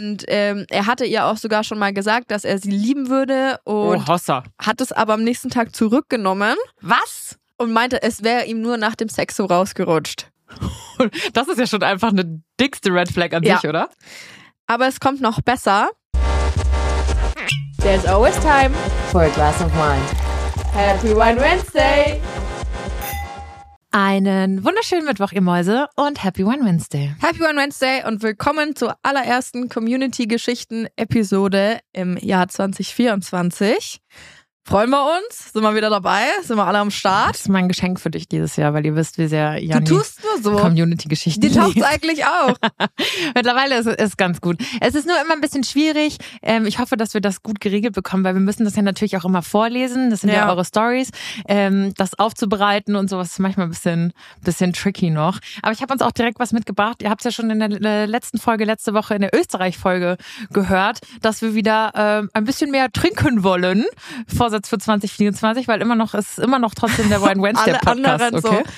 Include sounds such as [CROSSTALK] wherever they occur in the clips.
Und ähm, er hatte ihr auch sogar schon mal gesagt, dass er sie lieben würde und oh, Hossa. hat es aber am nächsten Tag zurückgenommen Was? und meinte, es wäre ihm nur nach dem Sex so rausgerutscht. [LAUGHS] Das ist ja schon einfach eine dickste Red Flag an Ja. sich, oder? Aber es kommt noch besser. There's always time. for a glass of wine. Happy Wine Wednesday. Einen wunderschönen Mittwoch, ihr Mäuse, und Happy One Wednesday. Happy Wine Wednesday und willkommen zur allerersten Community-Geschichten-Episode im Jahr 2024. Freuen wir uns? Sind wir wieder dabei? Sind wir alle am Start? Das ist mein Geschenk für dich dieses Jahr, weil ihr wisst, wie sehr Du Janni tust nur so. Community-Geschichten Dir taucht's liebt. eigentlich auch. [LAUGHS] Mittlerweile ist es ganz gut. Es ist nur immer ein bisschen schwierig. Ähm, ich hoffe, dass wir das gut geregelt bekommen, weil wir müssen das ja natürlich auch immer vorlesen. Das sind ja, Ja. eure Stories. Ähm, das aufzubereiten und sowas ist manchmal ein bisschen, bisschen tricky noch. Aber ich habe uns auch direkt was mitgebracht. Ihr habt es ja schon in der äh, letzten Folge, letzte Woche in der Österreich-Folge gehört, dass wir wieder ähm, ein bisschen mehr trinken wollen. Vorsatz für 2024, weil immer noch ist immer noch trotzdem der Wine Wednesday Alle Podcast. anderen okay? so.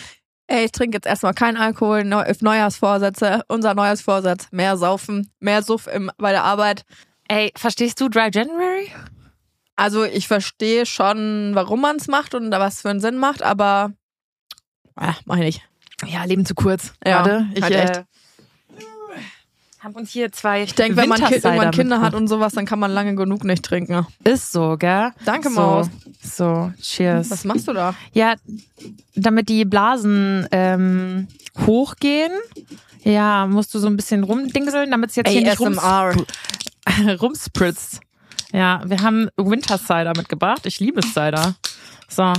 Ey, ich trinke jetzt erstmal keinen Alkohol. Neu Neujahrsvorsätze. Unser Neujahrsvorsatz. Mehr saufen, mehr Suff im, bei der Arbeit. Ey, verstehst du Dry January? Also ich verstehe schon, warum man es macht und was für einen Sinn macht, aber ah, mach ich nicht. Ja, Leben zu kurz. Ja, Warte, ich halt echt. äh, habe uns hier zwei. Ich denke, wenn man Ki irgendwann Kinder hat und sowas, dann kann man lange genug nicht trinken. ist so, gell? Danke, so, Maus. So, cheers. Was machst du da? Ja, damit die Blasen ähm, hochgehen. Ja, musst du so ein bisschen rumdingseln, damit es jetzt hier nicht rums ASMR. [LAUGHS] rumspritzt. Ja, wir haben Winter Cider mitgebracht. Ich liebe Cider. So,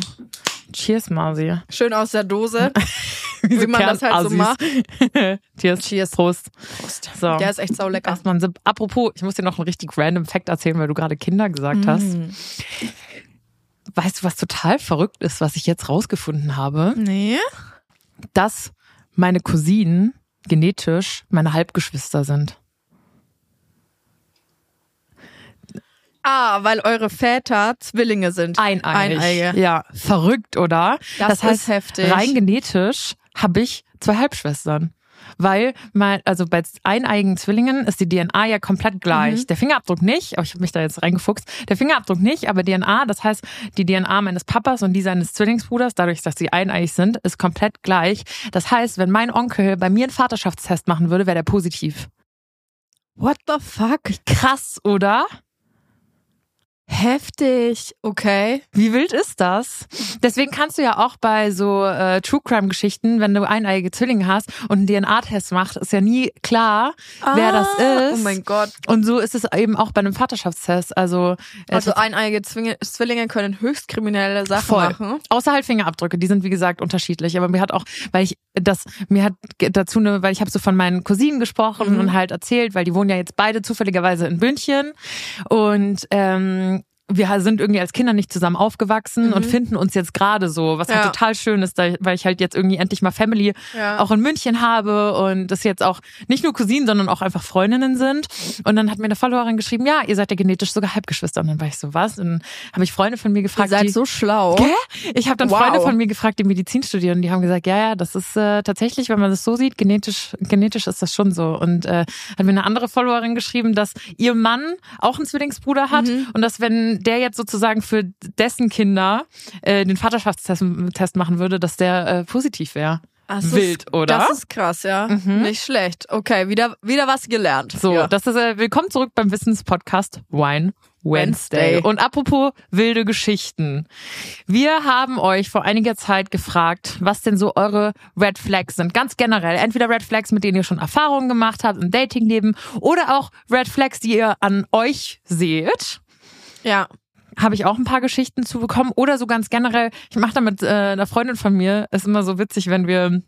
cheers, Mausi. Schön aus der Dose. [LAUGHS] Wie man das halt so macht. [LAUGHS] cheers. Cheers. Prost. So. Der ist echt saulecker. Erstmal. Apropos, ich muss dir noch einen richtig random Fact erzählen, weil du gerade Kinder gesagt hast. Mm. Weißt du, was total verrückt ist, was ich jetzt rausgefunden habe? Nee. Dass meine Cousinen genetisch meine Halbgeschwister sind. Ah, weil eure Väter Zwillinge sind. Eineigig. Eineige. Ja, verrückt, oder? Das ist heftig. Rein genetisch habe ich zwei Halbschwestern. Weil mein, also bei eineigen Zwillingen ist die DNA ja komplett gleich. Mhm. Der Fingerabdruck nicht, aber ich habe mich da jetzt reingefuchst. Der Fingerabdruck nicht, aber DNA, das heißt, die DNA meines Papas und die seines Zwillingsbruders, dadurch, dass sie eineig sind, ist komplett gleich. Das heißt, wenn mein Onkel bei mir einen Vaterschaftstest machen würde, wäre der positiv. What the fuck? Krass, oder? Heftig. Okay. Wie wild ist das? Deswegen kannst du ja auch bei so äh, True Crime Geschichten, wenn du eineige Zwillinge hast und einen DNA-Test macht, ist ja nie klar, wer das ist. Oh mein Gott. Und so ist es eben auch bei einem Vaterschaftstest. Also, Also eineige Zwinge- Zwillinge können höchst kriminelle Sachen Voll. machen. Außer halt Fingerabdrücke, die sind wie gesagt unterschiedlich. Aber mir hat auch, weil ich das, mir hat dazu eine, weil ich habe so von meinen Cousinen gesprochen Mhm. und halt erzählt, weil die wohnen ja jetzt beide zufälligerweise in München und ähm, wir sind irgendwie als Kinder nicht zusammen aufgewachsen und finden uns jetzt gerade so, was halt Mhm. Ja. total schön ist, weil ich halt jetzt irgendwie endlich mal Family Ja. auch in München habe und das jetzt auch nicht nur Cousinen, sondern auch einfach Freundinnen sind. Und dann hat mir eine Followerin geschrieben, ja, ihr seid ja genetisch sogar Halbgeschwister. Und dann war ich so, was? Und dann habe ich Freunde von mir Ihr gefragt, seid die, so schlau. Gell? Ich habe dann Wow. Freunde von mir gefragt, die Medizin studieren, die haben gesagt, ja, ja, das ist äh, tatsächlich, wenn man das so sieht, genetisch, genetisch ist das schon so. Und äh, hat mir eine andere Followerin geschrieben, dass ihr Mann auch einen Zwillingsbruder hat Mhm. und dass wenn der jetzt sozusagen für dessen Kinder äh, den Vaterschaftstest Test machen würde, dass der äh, positiv wäre. Das ist- Wild, oder? Das ist krass, ja. Nicht schlecht. Okay, wieder, wieder was gelernt. So, Ja. das ist äh, willkommen zurück beim Wissenspodcast Wine Wednesday. Wednesday. Und apropos wilde Geschichten. Wir haben euch vor einiger Zeit gefragt, was denn so eure Red Flags sind. Ganz generell. Entweder Red Flags, mit denen ihr schon Erfahrungen gemacht habt im Datingleben oder auch Red Flags, die ihr an euch seht. Ja. Habe ich auch ein paar Geschichten zu bekommen. Oder so ganz generell, ich mache da mit äh, einer Freundin von mir, ist immer so witzig, wenn wir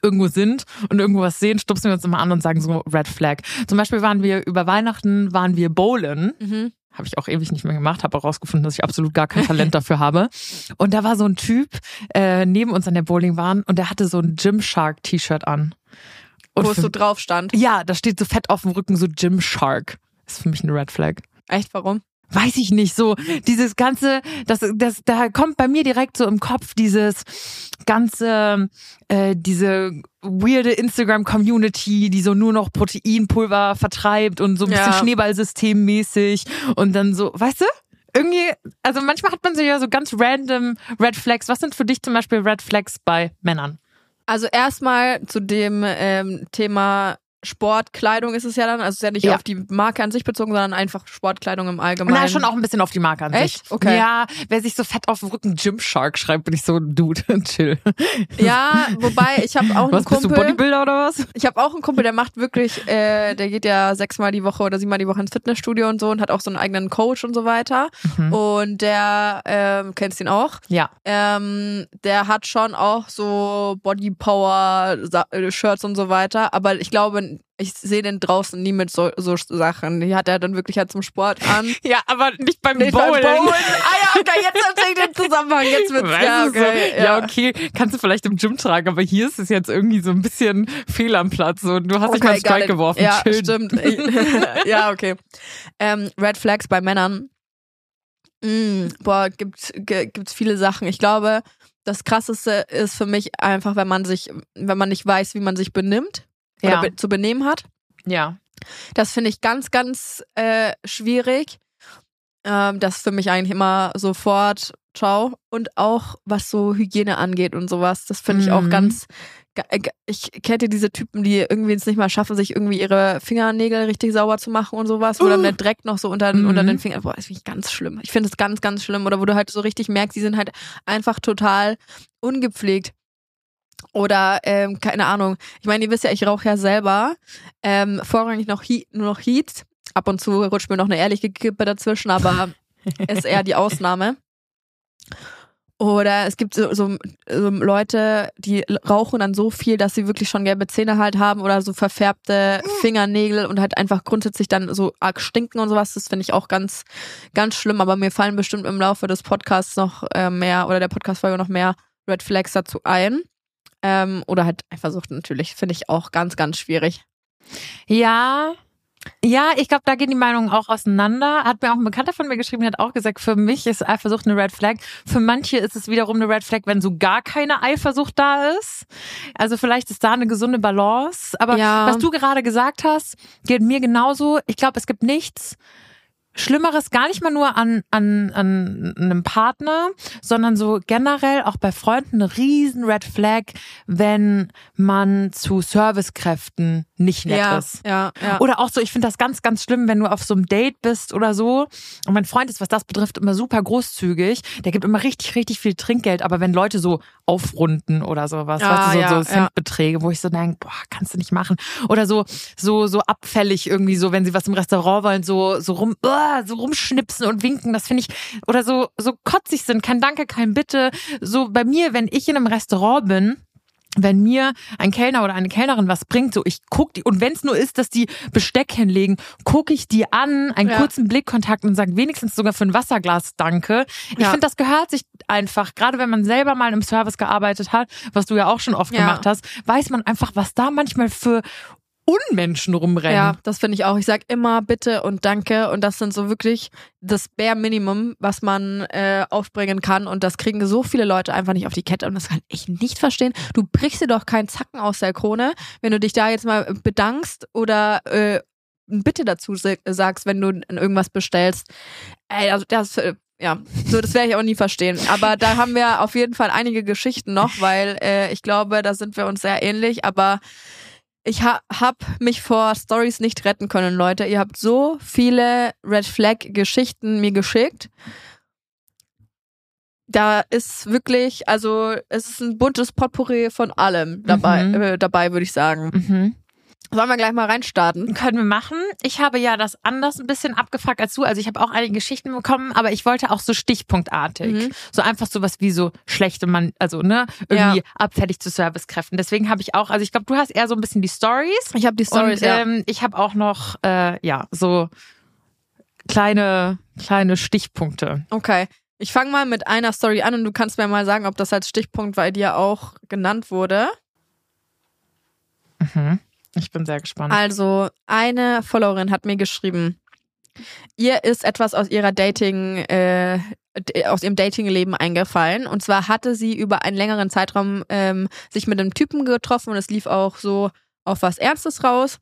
irgendwo sind und irgendwo was sehen, stupsen wir uns immer an und sagen so Red Flag. Zum Beispiel waren wir über Weihnachten, waren wir bowlen. Mhm. Habe ich auch ewig nicht mehr gemacht, habe auch rausgefunden, dass ich absolut gar kein Talent dafür habe. Und da war so ein Typ äh, neben uns an der Bowlingbahn und der hatte so ein Gymshark-T-Shirt an. Und Wo es so drauf stand. ja, da steht so fett auf dem Rücken so Gymshark. Ist für mich eine Red Flag. Echt, warum? Weiß ich nicht, so dieses ganze, das, das, da kommt bei mir direkt so im Kopf dieses ganze, äh, diese weirde Instagram-Community, die so nur noch Proteinpulver vertreibt und so ein bisschen Ja. Schneeballsystemmäßig und dann so, weißt du? Irgendwie, also manchmal hat man so ja so ganz random Red Flags. Was sind für dich zum Beispiel Red Flags bei Männern? Also erstmal zu dem ähm, Thema Sportkleidung ist es ja dann, also es ist ja nicht Ja. auf die Marke an sich bezogen, sondern einfach Sportkleidung im Allgemeinen. Na, schon auch ein bisschen auf die Marke an Echt? sich. Okay. Ja, wer sich so fett auf den Rücken Gymshark schreibt, bin ich so, Dude, [LAUGHS] chill. Ja, wobei ich habe auch [LAUGHS] einen Was, bist du Kumpel. Bodybuilder oder was? Ich habe auch einen Kumpel, der macht wirklich, äh, der geht ja sechsmal die Woche oder siebenmal die Woche ins Fitnessstudio und so und hat auch so einen eigenen Coach und so weiter. Mhm. Und der, ähm, kennst ihn auch, Ja. ähm, der hat schon auch so Body Power äh, Shirts und so weiter. Aber ich glaube, ich sehe den draußen nie mit so, so Sachen. Die hat er dann wirklich halt zum Sport an. [LAUGHS] Ja, aber nicht beim Nee, beim Bowlen. Bowlen. Ah ja, okay, jetzt erzähl ich den Zusammenhang. Jetzt wird's, Weißt ja, okay. so, ja. okay, kannst du vielleicht im Gym tragen, aber hier ist es jetzt irgendwie so ein bisschen fehl am Platz und du hast dich mal Strike geworfen. Ja, Chill. stimmt. [LAUGHS] [LAUGHS] ja, okay. Ähm, Red Flags bei Männern. Mm, boah, gibt, gibt's viele Sachen. Ich glaube, das krasseste ist für mich einfach, wenn man sich, wenn man nicht weiß, wie man sich benimmt Ja. be zu benehmen hat. Ja. Das finde ich ganz, ganz äh, schwierig. Ähm, das ist für mich eigentlich immer sofort ciao. Und auch was so Hygiene angeht und sowas, das finde ich auch Mhm. ganz. ga- äh, Ich kenne diese Typen, die irgendwie es nicht mal schaffen, sich irgendwie ihre Fingernägel richtig sauber zu machen und sowas, wo dann Uh. der Dreck noch so unter, Mhm. unter den Fingern. Boah, das finde ich ganz schlimm. Ich finde es ganz, ganz schlimm. Oder wo du halt so richtig merkst, die sind halt einfach total ungepflegt. Oder, ähm, keine Ahnung. Ich meine, ihr wisst ja, ich rauche ja selber. Ähm, vorrangig noch Heat, nur noch Heat. Ab und zu rutscht mir noch eine ehrliche Kippe dazwischen, aber [LAUGHS] ist eher die Ausnahme. Oder es gibt so, so, so Leute, die rauchen dann so viel, dass sie wirklich schon gelbe Zähne halt haben oder so verfärbte Fingernägel und halt einfach grundsätzlich dann so arg stinken und sowas. Das finde ich auch ganz, ganz schlimm. Aber mir fallen bestimmt im Laufe des Podcasts noch äh, mehr oder der Podcast-Folge noch mehr Red Flags dazu ein. Ähm, oder halt Eifersucht natürlich. Finde ich auch ganz, ganz schwierig. Ja. Ja, ich glaube, da gehen die Meinungen auch auseinander. Hat mir auch ein Bekannter von mir geschrieben, der hat auch gesagt, für mich ist Eifersucht eine Red Flag. Für manche ist es wiederum eine Red Flag, wenn so gar keine Eifersucht da ist. Also vielleicht ist da eine gesunde Balance. Aber Ja. was du gerade gesagt hast, geht mir genauso. Ich glaube, es gibt nichts Schlimmeres, gar nicht mal nur an, an, an einem Partner, sondern so generell auch bei Freunden eine riesen Red Flag, wenn man zu Servicekräften nicht nett ja, ist. ja, ja. Oder auch so, ich finde das ganz, ganz schlimm, wenn du auf so einem Date bist oder so. Und mein Freund ist, was das betrifft, immer super großzügig. Der gibt immer richtig, richtig viel Trinkgeld. Aber wenn Leute so aufrunden oder sowas, Ah, weißt du, so, ja, so. Centbeträge, wo ich so denke, boah, kannst du nicht machen. Oder so, so, so abfällig irgendwie so, wenn sie was im Restaurant wollen, so, so rum, uah, so rumschnipsen und winken. Das finde ich, oder so, so kotzig sind. Kein Danke, kein Bitte. So bei mir, wenn ich in einem Restaurant bin, wenn mir ein Kellner oder eine Kellnerin was bringt, so ich guck die und wenn es nur ist, dass die Besteck hinlegen, gucke ich die an, einen Ja. kurzen Blickkontakt und sage wenigstens sogar für ein Wasserglas Danke. Ich Ja. finde, das gehört sich einfach, gerade wenn man selber mal im Service gearbeitet hat, was du ja auch schon oft Ja. gemacht hast, weiß man einfach, was da manchmal für Unmenschen rumrennen. Ja, das finde ich auch. Ich sag immer bitte und danke und das sind so wirklich das Bare Minimum, was man äh, aufbringen kann und das kriegen so viele Leute einfach nicht auf die Kette und das kann ich nicht verstehen. Du brichst dir doch keinen Zacken aus der Krone, wenn du dich da jetzt mal bedankst oder äh, Bitte dazu sa- sagst, wenn du irgendwas bestellst. Ey, also das äh, ja, so das werde ich auch nie verstehen. Aber da haben wir auf jeden Fall einige Geschichten noch, weil äh, ich glaube, da sind wir uns sehr ähnlich. Aber ich ha hab mich vor Stories nicht retten können, Leute. Ihr habt so viele Red Flag Geschichten mir geschickt. Da ist wirklich, also es ist ein buntes Potpourri von allem dabei, Mhm. äh, dabei würde ich sagen. Mhm. Sollen wir gleich mal reinstarten? Können wir machen. Ich habe ja das anders ein bisschen abgefragt als du. Also ich habe auch einige Geschichten bekommen, aber ich wollte auch so stichpunktartig. Mhm. So einfach sowas wie so schlechte Mann, also ne, irgendwie Ja. abfällig zu Servicekräften. Deswegen habe ich auch, also ich glaube, du hast eher so ein bisschen die Stories. Ich habe die Stories, und ja. ähm, ich habe auch noch, äh, ja, so kleine, kleine Stichpunkte. Okay. Ich fange mal mit einer Story an und du kannst mir mal sagen, ob das als Stichpunkt bei dir auch genannt wurde. Mhm. Ich bin sehr gespannt. Also, eine Followerin hat mir geschrieben, ihr ist etwas aus ihrer Dating, äh, aus ihrem Datingleben eingefallen. Und zwar hatte sie über einen längeren Zeitraum ähm, sich mit einem Typen getroffen und es lief auch so auf was Ernstes raus.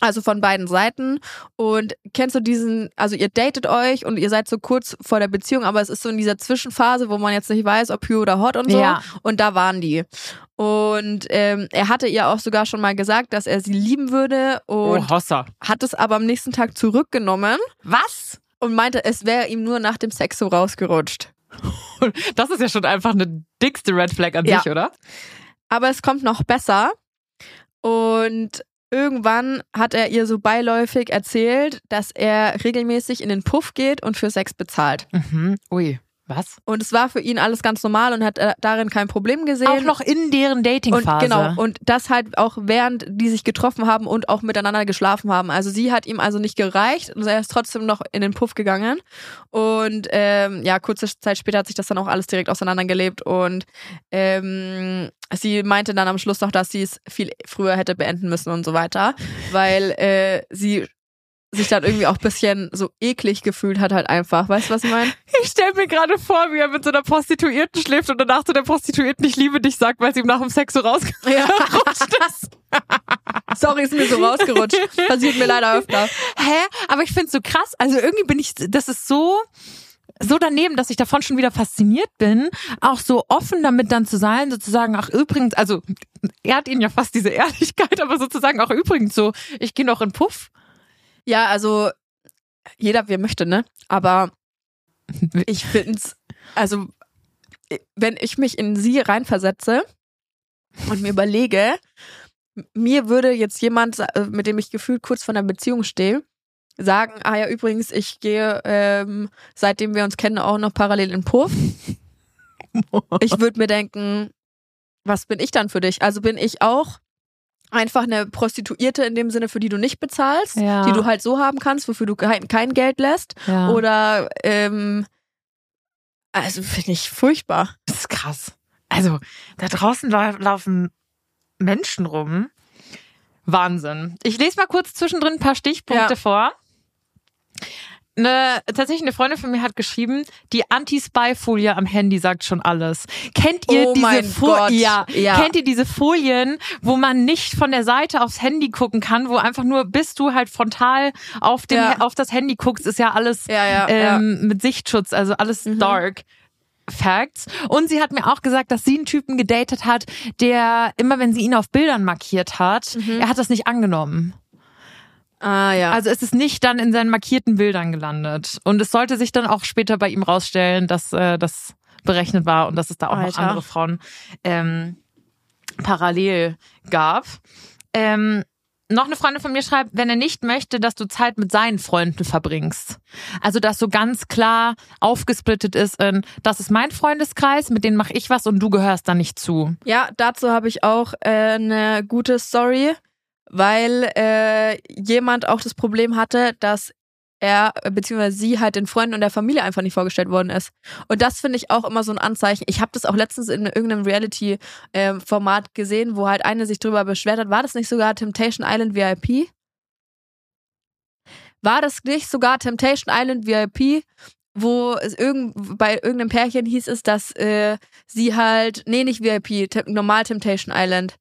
Also von beiden Seiten. Und kennst du diesen, also ihr datet euch und ihr seid so kurz vor der Beziehung, aber es ist so in dieser Zwischenphase, wo man jetzt nicht weiß, ob Hugh oder Hot und so. Ja. Und da waren die. Und ähm, er hatte ihr auch sogar schon mal gesagt, dass er sie lieben würde und oh, Hossa. hat es aber am nächsten Tag zurückgenommen Was? und meinte, es wäre ihm nur nach dem Sex so rausgerutscht. [LAUGHS] Das ist ja schon einfach eine dickste Red Flag an Ja. sich, oder? Aber es kommt noch besser. Und irgendwann hat er ihr so beiläufig erzählt, dass er regelmäßig in den Puff geht und für Sex bezahlt. Mhm. Ui. Was? Und es war für ihn alles ganz normal und hat äh, darin kein Problem gesehen. Auch noch in deren und Datingphase. genau und das halt auch während die sich getroffen haben und auch miteinander geschlafen haben. Also sie hat ihm also nicht gereicht und er ist trotzdem noch in den Puff gegangen und ähm, ja kurze Zeit später hat sich das dann auch alles direkt auseinandergelebt und ähm, sie meinte dann am Schluss noch, dass sie es viel früher hätte beenden müssen und so weiter, weil äh, sie sich dann irgendwie auch ein bisschen so eklig gefühlt hat halt einfach. Weißt du, was ich meine? Ich stelle mir gerade vor, wie er mit so einer Prostituierten schläft und danach zu der Prostituierten, ich liebe dich, sagt, weil sie ihm nach dem Sex so rausgerutscht Ja. ist. [LAUGHS] Sorry, ist mir so rausgerutscht. Passiert mir leider öfter. Hä? Aber ich find's so krass. Also irgendwie bin ich, das ist so, so daneben, dass ich davon schon wieder fasziniert bin, auch so offen damit dann zu sein, sozusagen, ach übrigens, also er hat ihnen ja fast diese Ehrlichkeit, aber sozusagen auch übrigens so, ich gehe noch in Puff. Ja, also jeder, wie er möchte, ne? Aber ich find's, also wenn ich mich in sie reinversetze und mir überlege, mir würde jetzt jemand, äh, mit dem ich gefühlt kurz von der Beziehung stehe, sagen, ah ja, übrigens, ich gehe, ähm, seitdem wir uns kennen, auch noch parallel in Puff. [LAUGHS] Ich würde mir denken, was bin ich dann für dich? Also bin ich auch einfach eine Prostituierte in dem Sinne, für die du nicht bezahlst, Ja. die du halt so haben kannst, wofür du kein, kein Geld lässt. Ja. Oder ähm, also finde ich furchtbar. Das ist krass. Also, da draußen lau- laufen Menschen rum. Wahnsinn. Ich lese mal kurz zwischendrin ein paar Stichpunkte Ja. vor. Eine, tatsächlich eine Freundin von mir hat geschrieben, die Anti-Spy-Folie am Handy sagt schon alles. Kennt ihr Oh diese mein Fo- Gott, Ja, ja. kennt ihr diese Folien, wo man nicht von der Seite aufs Handy gucken kann, wo einfach nur bis du halt frontal auf dem Ja. auf das Handy guckst, ist ja alles ja, ähm, mit Sichtschutz, also alles Mhm. dark. Facts. Und sie hat mir auch gesagt, dass sie einen Typen gedatet hat, der immer, wenn sie ihn auf Bildern markiert hat, Mhm. er hat das nicht angenommen. Ah ja. Also es ist nicht dann in seinen markierten Bildern gelandet. Und es sollte sich dann auch später bei ihm rausstellen, dass äh, das berechnet war und dass es da auch noch Alter. andere Frauen ähm, parallel gab. Ähm, noch eine Freundin von mir schreibt, wenn er nicht möchte, dass du Zeit mit seinen Freunden verbringst. Also, dass so ganz klar aufgesplittet ist in, das ist mein Freundeskreis, mit denen mache ich was und du gehörst da nicht zu. Ja, dazu habe ich auch äh, eine gute Story, weil äh, jemand auch das Problem hatte, dass er äh, bzw. sie halt den Freunden und der Familie einfach nicht vorgestellt worden ist. Und das finde ich auch immer so ein Anzeichen. Ich habe das auch letztens in irgendeinem Reality-Format gesehen, wo halt eine sich drüber beschwert hat. War das nicht sogar Temptation Island VIP? War das nicht sogar Temptation Island VIP, wo es irgend, bei irgendeinem Pärchen hieß es, dass äh, sie halt, nee, nicht VIP, normal Temptation Island.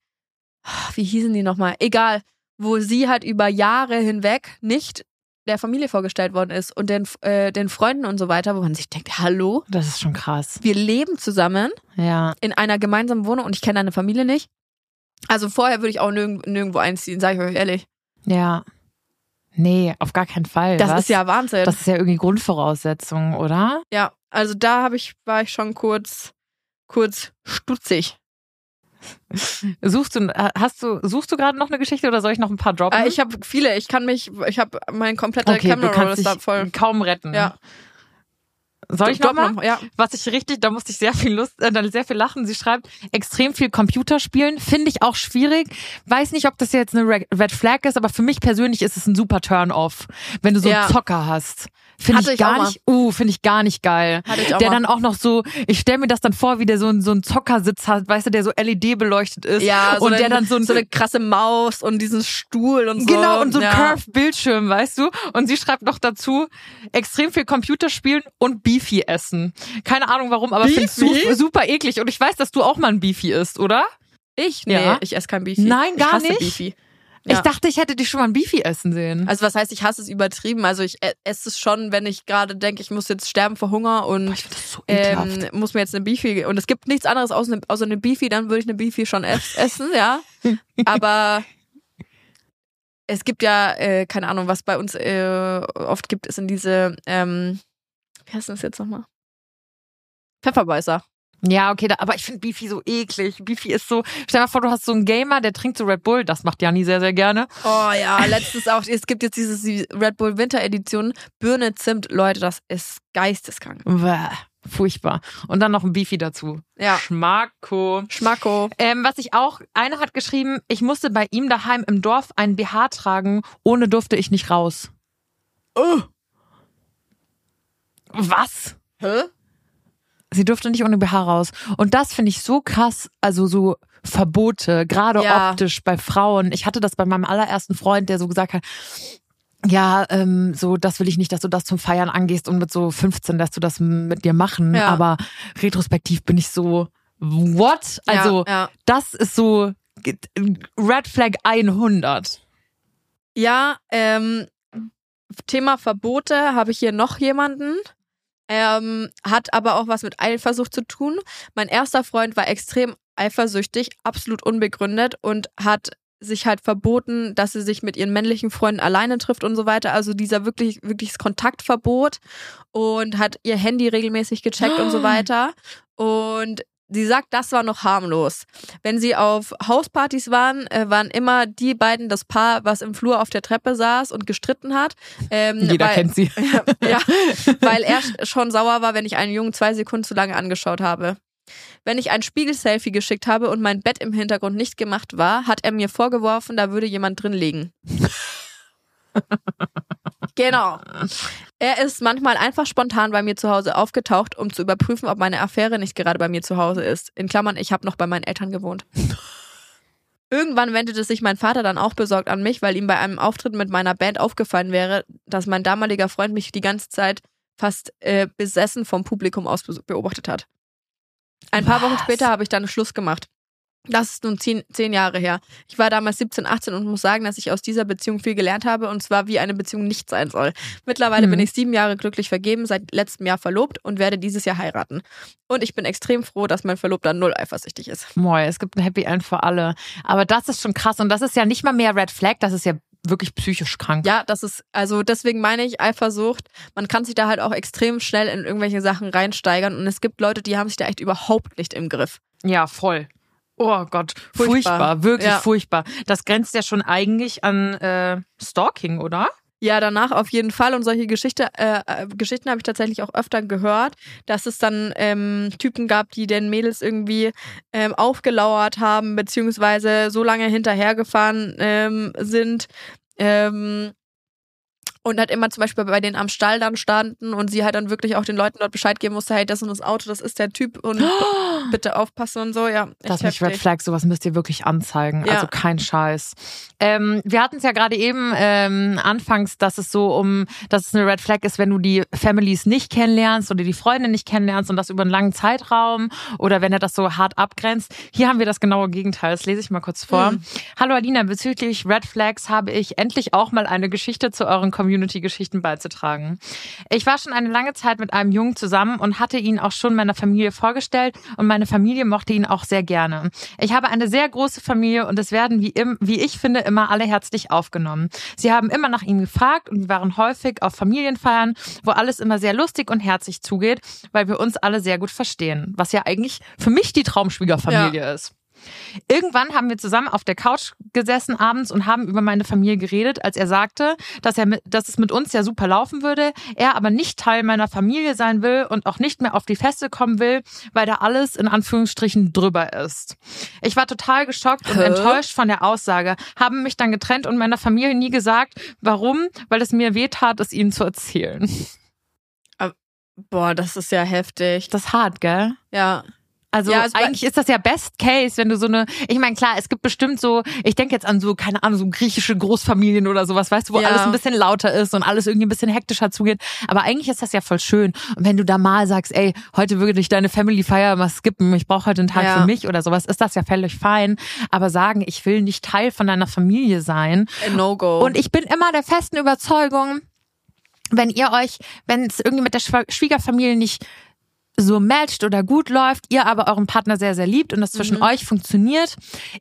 Ah, Wie hießen die nochmal? Egal, wo sie halt über Jahre hinweg nicht der Familie vorgestellt worden ist und den, äh, den Freunden und so weiter, wo man sich denkt, hallo, Das ist schon krass. wir leben zusammen Ja. in einer gemeinsamen Wohnung und ich kenne deine Familie nicht. Also vorher würde ich auch nirgend, nirgendwo einziehen, sage ich euch ehrlich. Ja. Nee, auf gar keinen Fall. Das Was? ist ja Wahnsinn. Das ist ja irgendwie Grundvoraussetzung, oder? ja, also da habe ich, war ich schon kurz, kurz stutzig. [LAUGHS] Suchst du, hast du, suchst du gerade noch eine Geschichte oder soll ich noch ein paar droppen? Äh, ich habe viele, ich kann mich, ich habe mein kompletter okay, Camera Roll ist da voll. kaum retten. Ja. Soll ich nochmal? noch- Ja. Was ich richtig, da musste ich sehr viel Lust, äh, dann sehr viel lachen. Sie schreibt, extrem viel Computerspielen, finde ich auch schwierig. Weiß nicht, ob das jetzt eine Red Red Flag ist, aber für mich persönlich ist es ein super Turn-off, wenn du so Ja. einen Zocker hast. Finde ich ich gar nicht, uh, finde ich gar nicht geil. Hatte ich auch der mal. dann auch noch so, ich stelle mir das dann vor, wie der so, so einen Zockersitz hat, weißt du, der so LED beleuchtet ist. Ja, so und eine, der dann so, so eine krasse Maus und diesen Stuhl und so. Genau, und so ein ja. Curve-Bildschirm, weißt du? Und sie schreibt noch dazu, extrem viel Computerspielen und Beefy essen. Keine Ahnung warum, aber finde super, super eklig. Und ich weiß, dass du auch mal ein Beefy isst, oder? Ich? Nee, Ja. ich esse kein Beefy. Nein, gar ich hasse nicht? Beefy. Ich Ja. dachte, ich hätte dich schon mal ein Beefy essen sehen. Also was heißt, ich hasse es übertrieben. Also ich e- esse es schon, wenn ich gerade denke, ich muss jetzt sterben vor Hunger und ich das so ähm, muss mir jetzt eine Beefy und es gibt nichts anderes außer eine, außer eine Beefy, dann würde ich eine Beefy schon ess, [LAUGHS] essen, ja. Aber es gibt ja äh, keine Ahnung, was bei uns äh, oft gibt, ist in diese ähm, wie heißt das jetzt nochmal? Pfefferbeißer. Ja, okay, da, aber ich finde Beefy so eklig. Beefy ist so, stell dir mal vor, du hast so einen Gamer, der trinkt so Red Bull, das macht Janni sehr, sehr gerne. Oh ja, letztens auch. Es gibt jetzt diese die Red Bull Winter Edition. Birne Zimt, Leute, das ist geisteskrank. Bäh, furchtbar. Und dann noch ein Beefy dazu. Ja. Schmacko. Schmacko. Ähm, was ich auch, eine hat geschrieben, ich musste bei ihm daheim im Dorf einen BH tragen, ohne durfte ich nicht raus. Oh. Was? Hä? Sie durfte nicht ohne BH raus. Und das finde ich so krass, also so Verbote, gerade Ja. optisch bei Frauen. Ich hatte das bei meinem allerersten Freund, der so gesagt hat, ja, ähm, so, das will ich nicht, dass du das zum Feiern angehst und mit so 15 lässt du das mit dir machen. Ja. Aber retrospektiv bin ich so, what? Also, ja, das ist so Red Flag 100. Ja, ähm, Thema Verbote habe ich hier noch jemanden. Ähm, hat aber auch was mit Eifersucht zu tun. Mein erster Freund war extrem eifersüchtig, absolut unbegründet und hat sich halt verboten, dass sie sich mit ihren männlichen Freunden alleine trifft und so weiter. Also dieser wirklich, wirkliches Kontaktverbot und hat ihr Handy regelmäßig gecheckt und so [GASPS] weiter. Und sie sagt, das war noch harmlos. Wenn sie auf Hauspartys waren, äh, waren immer die beiden das Paar, was im Flur auf der Treppe saß und gestritten hat. Ähm, Jeder weil, kennt sie. [LAUGHS] ja, weil er sch- schon sauer war, wenn ich einen Jungen zwei Sekunden zu lange angeschaut habe. Wenn ich ein Spiegel-Selfie geschickt habe und mein Bett im Hintergrund nicht gemacht war, hat er mir vorgeworfen, da würde jemand drin liegen. Genau. Er ist manchmal einfach spontan bei mir zu Hause aufgetaucht, um zu überprüfen, ob meine Affäre nicht gerade bei mir zu Hause ist. In Klammern, ich habe noch bei meinen Eltern gewohnt. [LAUGHS] Irgendwann wendete sich mein Vater dann auch besorgt an mich, weil ihm bei einem Auftritt mit meiner Band aufgefallen wäre, dass mein damaliger Freund mich die ganze Zeit fast äh, besessen vom Publikum aus be- beobachtet hat. Ein paar Wochen Was? später habe ich dann Schluss gemacht. Das ist nun zehn, zehn Jahre her. Ich war damals 17, 18 und muss sagen, dass ich aus dieser Beziehung viel gelernt habe und zwar, wie eine Beziehung nicht sein soll. Mittlerweile Mhm. bin ich sieben Jahre glücklich vergeben, seit letztem Jahr verlobt und werde dieses Jahr heiraten. Und ich bin extrem froh, dass mein Verlobter null eifersüchtig ist. Moi, es gibt ein Happy End für alle. Aber das ist schon krass. Und das ist ja nicht mal mehr Red Flag, das ist ja wirklich psychisch krank. Ja, das ist, also deswegen meine ich Eifersucht. Man kann sich da halt auch extrem schnell in irgendwelche Sachen reinsteigern und es gibt Leute, die haben sich da echt überhaupt nicht im Griff. Ja, voll. Oh Gott, furchtbar, Furchtbar. wirklich Ja. furchtbar. Das grenzt ja schon eigentlich an äh, Stalking, oder? Ja, danach auf jeden Fall. Und solche Geschichte, äh, äh, Geschichten habe ich tatsächlich auch öfter gehört, dass es dann ähm, Typen gab, die den Mädels irgendwie ähm, aufgelauert haben, beziehungsweise so lange hinterhergefahren ähm, sind. Ähm, und halt immer zum Beispiel bei denen am Stall dann standen und sie halt dann wirklich auch den Leuten dort Bescheid geben musste, hey, das ist das Auto, das ist der Typ und [GASPS] bitte aufpassen und so, ja. Das ist nicht Red. Flag, sowas müsst ihr wirklich anzeigen. Ja. Also kein Scheiß. Ähm, wir hatten es ja gerade eben ähm, anfangs, dass es so um, dass es eine Red Flag ist, wenn du die Families nicht kennenlernst oder die Freunde nicht kennenlernst und das über einen langen Zeitraum oder wenn er das so hart abgrenzt. Hier haben wir das genaue Gegenteil. Das lese ich mal kurz vor. Mhm. Hallo Alina, bezüglich Red Flags habe ich endlich auch mal eine Geschichte zu euren Community-Geschichten beizutragen. Ich war schon eine lange Zeit mit einem Jungen zusammen und hatte ihn auch schon meiner Familie vorgestellt und meine Familie mochte ihn auch sehr gerne. Ich habe eine sehr große Familie und es werden, wie, im, wie ich finde, immer alle herzlich aufgenommen. Sie haben immer nach ihm gefragt und wir waren häufig auf Familienfeiern, wo alles immer sehr lustig und herzlich zugeht, weil wir uns alle sehr gut verstehen. Was ja eigentlich für mich die Traumschwiegerfamilie ist. Irgendwann haben wir zusammen auf der Couch gesessen abends und haben über meine Familie geredet, als er sagte, dass, er dass es mit uns ja super laufen würde, er aber nicht Teil meiner Familie sein will und auch nicht mehr auf die Feste kommen will, weil da alles in Anführungsstrichen drüber ist. Ich war total geschockt und Hä? enttäuscht von der Aussage, haben mich dann getrennt und meiner Familie nie gesagt, warum, weil es mir wehtat, es ihnen zu erzählen. Boah, das ist ja heftig. Das ist hart, gell? Ja. Also, Ja, also eigentlich ist das ja Best Case, wenn du so eine, ich meine, klar, es gibt bestimmt so, ich denke jetzt an so, keine Ahnung, so griechische Großfamilien oder sowas, weißt du, wo Ja. alles ein bisschen lauter ist und alles irgendwie ein bisschen hektischer zugeht. Aber eigentlich ist das ja voll schön. Und wenn du da mal sagst, ey, heute würde ich deine Family Feier mal skippen, ich brauche heute einen Tag Ja. für mich oder sowas, ist das ja völlig fein. Aber sagen, ich will nicht Teil von deiner Familie sein, A No-Go. und ich bin immer der festen Überzeugung, wenn ihr euch, wenn es irgendwie mit der Schwiegerfamilie nicht so matcht oder gut läuft, ihr aber euren Partner sehr, sehr liebt und das zwischen euch funktioniert,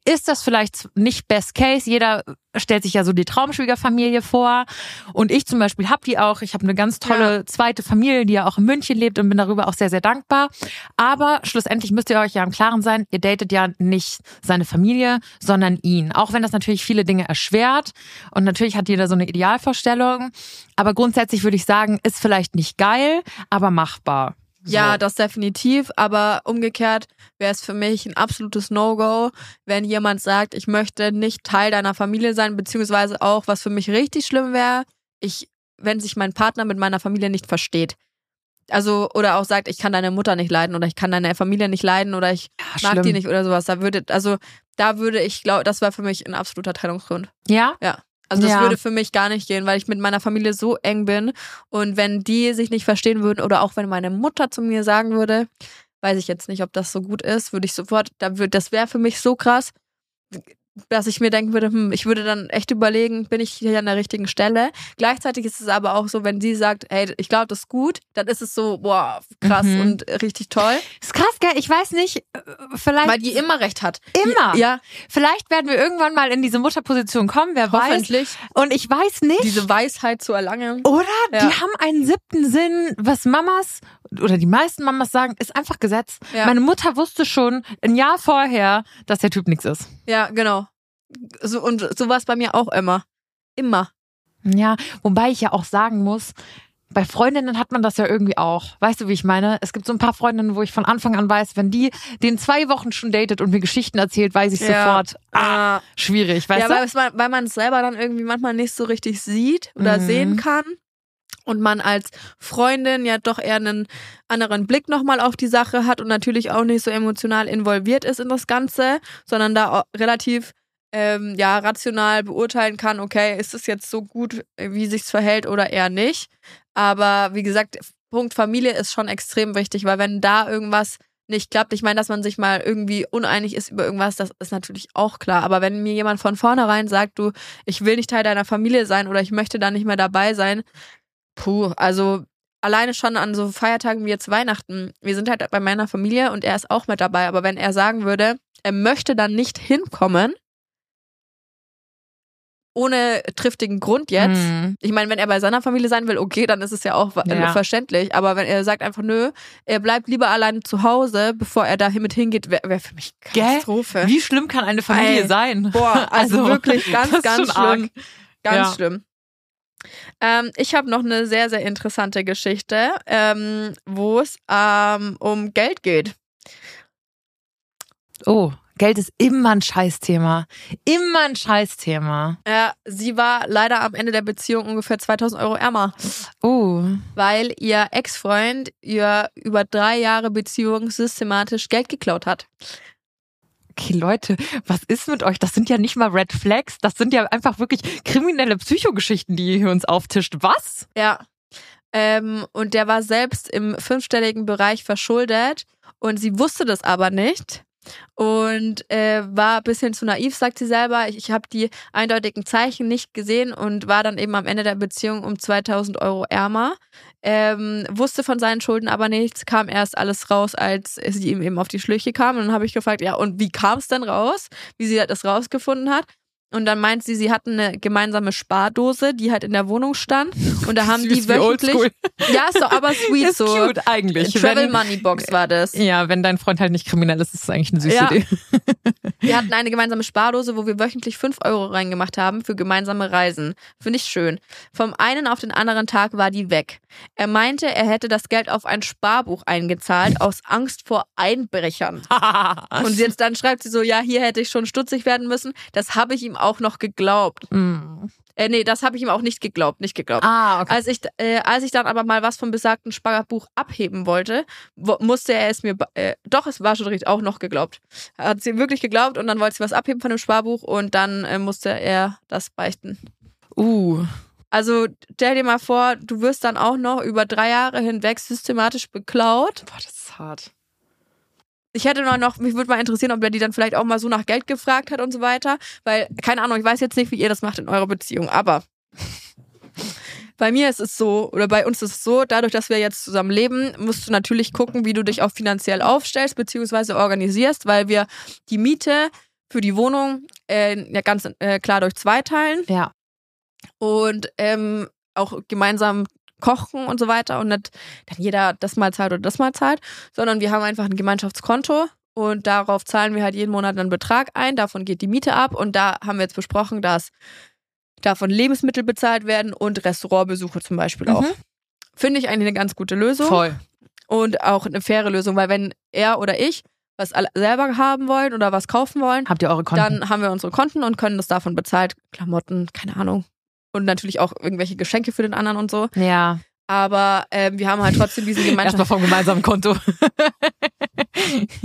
ist das vielleicht nicht Best Case. Jeder stellt sich ja so die Traumschwiegerfamilie vor. Und ich zum Beispiel habe die auch. Ich habe eine ganz tolle zweite Familie, die ja auch in München lebt und bin darüber auch sehr, sehr dankbar. Aber schlussendlich müsst ihr euch ja im Klaren sein, ihr datet ja nicht seine Familie, sondern ihn. Auch wenn das natürlich viele Dinge erschwert. Und natürlich hat jeder so eine Idealvorstellung. Aber grundsätzlich würde ich sagen, ist vielleicht nicht geil, aber machbar. So. Ja, das definitiv, aber umgekehrt wäre es für mich ein absolutes No-Go, wenn jemand sagt, ich möchte nicht Teil deiner Familie sein, beziehungsweise auch, was für mich richtig schlimm wäre, ich, wenn sich mein Partner mit meiner Familie nicht versteht. Also, oder auch sagt, ich kann deine Mutter nicht leiden oder ich kann deine Familie nicht leiden oder ich Ja, mag schlimm. die nicht oder sowas. Da würde, also, da würde ich glaube, das war für mich ein absoluter Trennungsgrund. Ja? Also das Ja. würde für mich gar nicht gehen, weil ich mit meiner Familie so eng bin und wenn die sich nicht verstehen würden oder auch wenn meine Mutter zu mir sagen würde, weiß ich jetzt nicht, ob das so gut ist, würde ich sofort, da würde, das wäre für mich so krass, dass ich mir denken würde, hm, ich würde dann echt überlegen, bin ich hier an der richtigen Stelle. Gleichzeitig ist es aber auch so, wenn sie sagt, hey, ich glaube, das ist gut, dann ist es so, boah, krass Mhm. und richtig toll, Ist krass, gell? Ich weiß nicht, äh, vielleicht. weil die immer recht hat. Immer. Ja, Vielleicht werden wir irgendwann mal in diese Mutterposition kommen, wer weiß. hoffentlich Und ich weiß nicht. diese Weisheit zu erlangen. oder? Ja. Die haben einen siebten Sinn, was Mamas oder die meisten Mamas sagen, ist einfach Gesetz. Ja. Meine Mutter wusste schon ein Jahr vorher, dass der Typ nichts ist. Ja, genau. So, und so war es bei mir auch immer. Immer. Ja, wobei ich ja auch sagen muss, bei Freundinnen hat man das ja irgendwie auch. Weißt du, wie ich meine? Es gibt so ein paar Freundinnen, wo ich von Anfang an weiß, wenn die den zwei Wochen schon datet und mir Geschichten erzählt, weiß ich Ja. sofort, ah, schwierig, weißt ja, du? weil, es, weil man es selber dann irgendwie manchmal nicht so richtig sieht oder Mhm. sehen kann. Und man als Freundin ja doch eher einen anderen Blick nochmal auf die Sache hat und natürlich auch nicht so emotional involviert ist in das Ganze, sondern da relativ ähm, ja, rational beurteilen kann, okay, ist es jetzt so gut, wie sich's verhält oder eher nicht. Aber wie gesagt, Punkt Familie ist schon extrem wichtig, weil wenn da irgendwas nicht klappt, ich meine, dass man sich mal irgendwie uneinig ist über irgendwas, das ist natürlich auch klar. Aber wenn mir jemand von vornherein sagt, du, ich will nicht Teil deiner Familie sein oder ich möchte da nicht mehr dabei sein, puh, also alleine schon an so Feiertagen wie jetzt Weihnachten. Wir sind halt bei meiner Familie und er ist auch mit dabei. Aber wenn er sagen würde, er möchte dann nicht hinkommen, ohne triftigen Grund jetzt, Mhm. ich meine, wenn er bei seiner Familie sein will, okay, dann ist es ja auch Ja. verständlich. Aber wenn er sagt einfach, nö, er bleibt lieber alleine zu Hause, bevor er da mit hingeht, wäre wär für mich Gell? Katastrophe. Wie schlimm kann eine Familie Ey. sein? Boah, [LAUGHS] also, wirklich [LAUGHS] ganz, ganz schon arg. schlimm. Ganz Ja. schlimm. Ähm, ich habe noch eine sehr, sehr interessante Geschichte, ähm, wo es ähm, um Geld geht. Oh, Geld ist immer ein Scheißthema. Immer ein Scheißthema. Äh, sie war leider am Ende der Beziehung ungefähr 2000 Euro ärmer, Oh. weil ihr Ex-Freund ihr über drei Jahre Beziehung systematisch Geld geklaut hat. Okay, Leute, was ist mit euch? Das sind ja nicht mal Red Flags. Das sind ja einfach wirklich kriminelle Psychogeschichten, die ihr hier uns auftischt. Was? Ja. Ähm, und der war selbst im fünfstelligen Bereich verschuldet und sie wusste das aber nicht. Und äh, war ein bisschen zu naiv, sagt sie selber. Ich, ich habe die eindeutigen Zeichen nicht gesehen und war dann eben am Ende der Beziehung um 2000 Euro ärmer. Ähm, wusste von seinen Schulden aber nichts, kam erst alles raus, als sie ihm eben auf die Schliche kam. Und dann habe ich gefragt, ja, und wie kam es denn raus? Wie sie das rausgefunden hat? Und dann meint sie, sie hatten eine gemeinsame Spardose, die halt in der Wohnung stand und da [LAUGHS] haben Süß die wöchentlich. Ja, doch aber [LAUGHS] sweet Ist so. cute eigentlich. Travel Wenn- Money Box war das. Ja, wenn dein Freund halt nicht kriminell ist, ist es eigentlich eine süße Ja. Idee. Wir [LAUGHS] hatten eine gemeinsame Spardose, wo wir wöchentlich 5 Euro reingemacht haben für gemeinsame Reisen. Finde ich schön. Vom einen auf den anderen Tag war die weg. Er meinte, er hätte das Geld auf ein Sparbuch eingezahlt, aus Angst vor Einbrechern. Und jetzt dann schreibt sie so, ja, hier hätte ich schon stutzig werden müssen. Das habe ich ihm auch noch geglaubt. Mm. Äh, nee, das habe ich ihm auch nicht geglaubt, nicht geglaubt. Ah, okay. Als ich, äh, als ich dann aber mal was vom besagten Sparbuch abheben wollte, wo, musste er es mir, äh, doch, es war schon richtig, auch noch geglaubt. Hat sie wirklich geglaubt und dann wollte sie was abheben von dem Sparbuch und dann äh, musste er das beichten. Uh. Also stell dir mal vor, du wirst dann auch noch über drei Jahre hinweg systematisch beklaut. Boah, das ist hart. Ich hätte noch, noch mich würde mal interessieren, ob er die dann vielleicht auch mal so nach Geld gefragt hat und so weiter. Weil, keine Ahnung, ich weiß jetzt nicht, wie ihr das macht in eurer Beziehung, aber [LAUGHS] bei mir ist es so, oder bei uns ist es so, dadurch, dass wir jetzt zusammen leben, musst du natürlich gucken, wie du dich auch finanziell aufstellst, beziehungsweise organisierst, weil wir die Miete für die Wohnung äh, ja ganz äh, klar durch zwei teilen Ja. und ähm, auch gemeinsam kochen und so weiter und nicht dann jeder das mal zahlt oder das mal zahlt, sondern wir haben einfach ein Gemeinschaftskonto und darauf zahlen wir halt jeden Monat einen Betrag ein, davon geht die Miete ab und da haben wir jetzt besprochen, dass davon Lebensmittel bezahlt werden und Restaurantbesuche zum Beispiel auch. Mhm. Finde ich eigentlich eine ganz gute Lösung Voll. und auch eine faire Lösung, weil wenn er oder ich was selber haben wollen oder was kaufen wollen, Habt ihr eure Konten? dann haben wir unsere Konten und können das davon bezahlt. Klamotten, keine Ahnung. Und natürlich auch irgendwelche Geschenke für den anderen und so. ja. Aber ähm, wir haben halt trotzdem diesen [LAUGHS] Erstmal Gemeinschaft vom gemeinsamen Konto.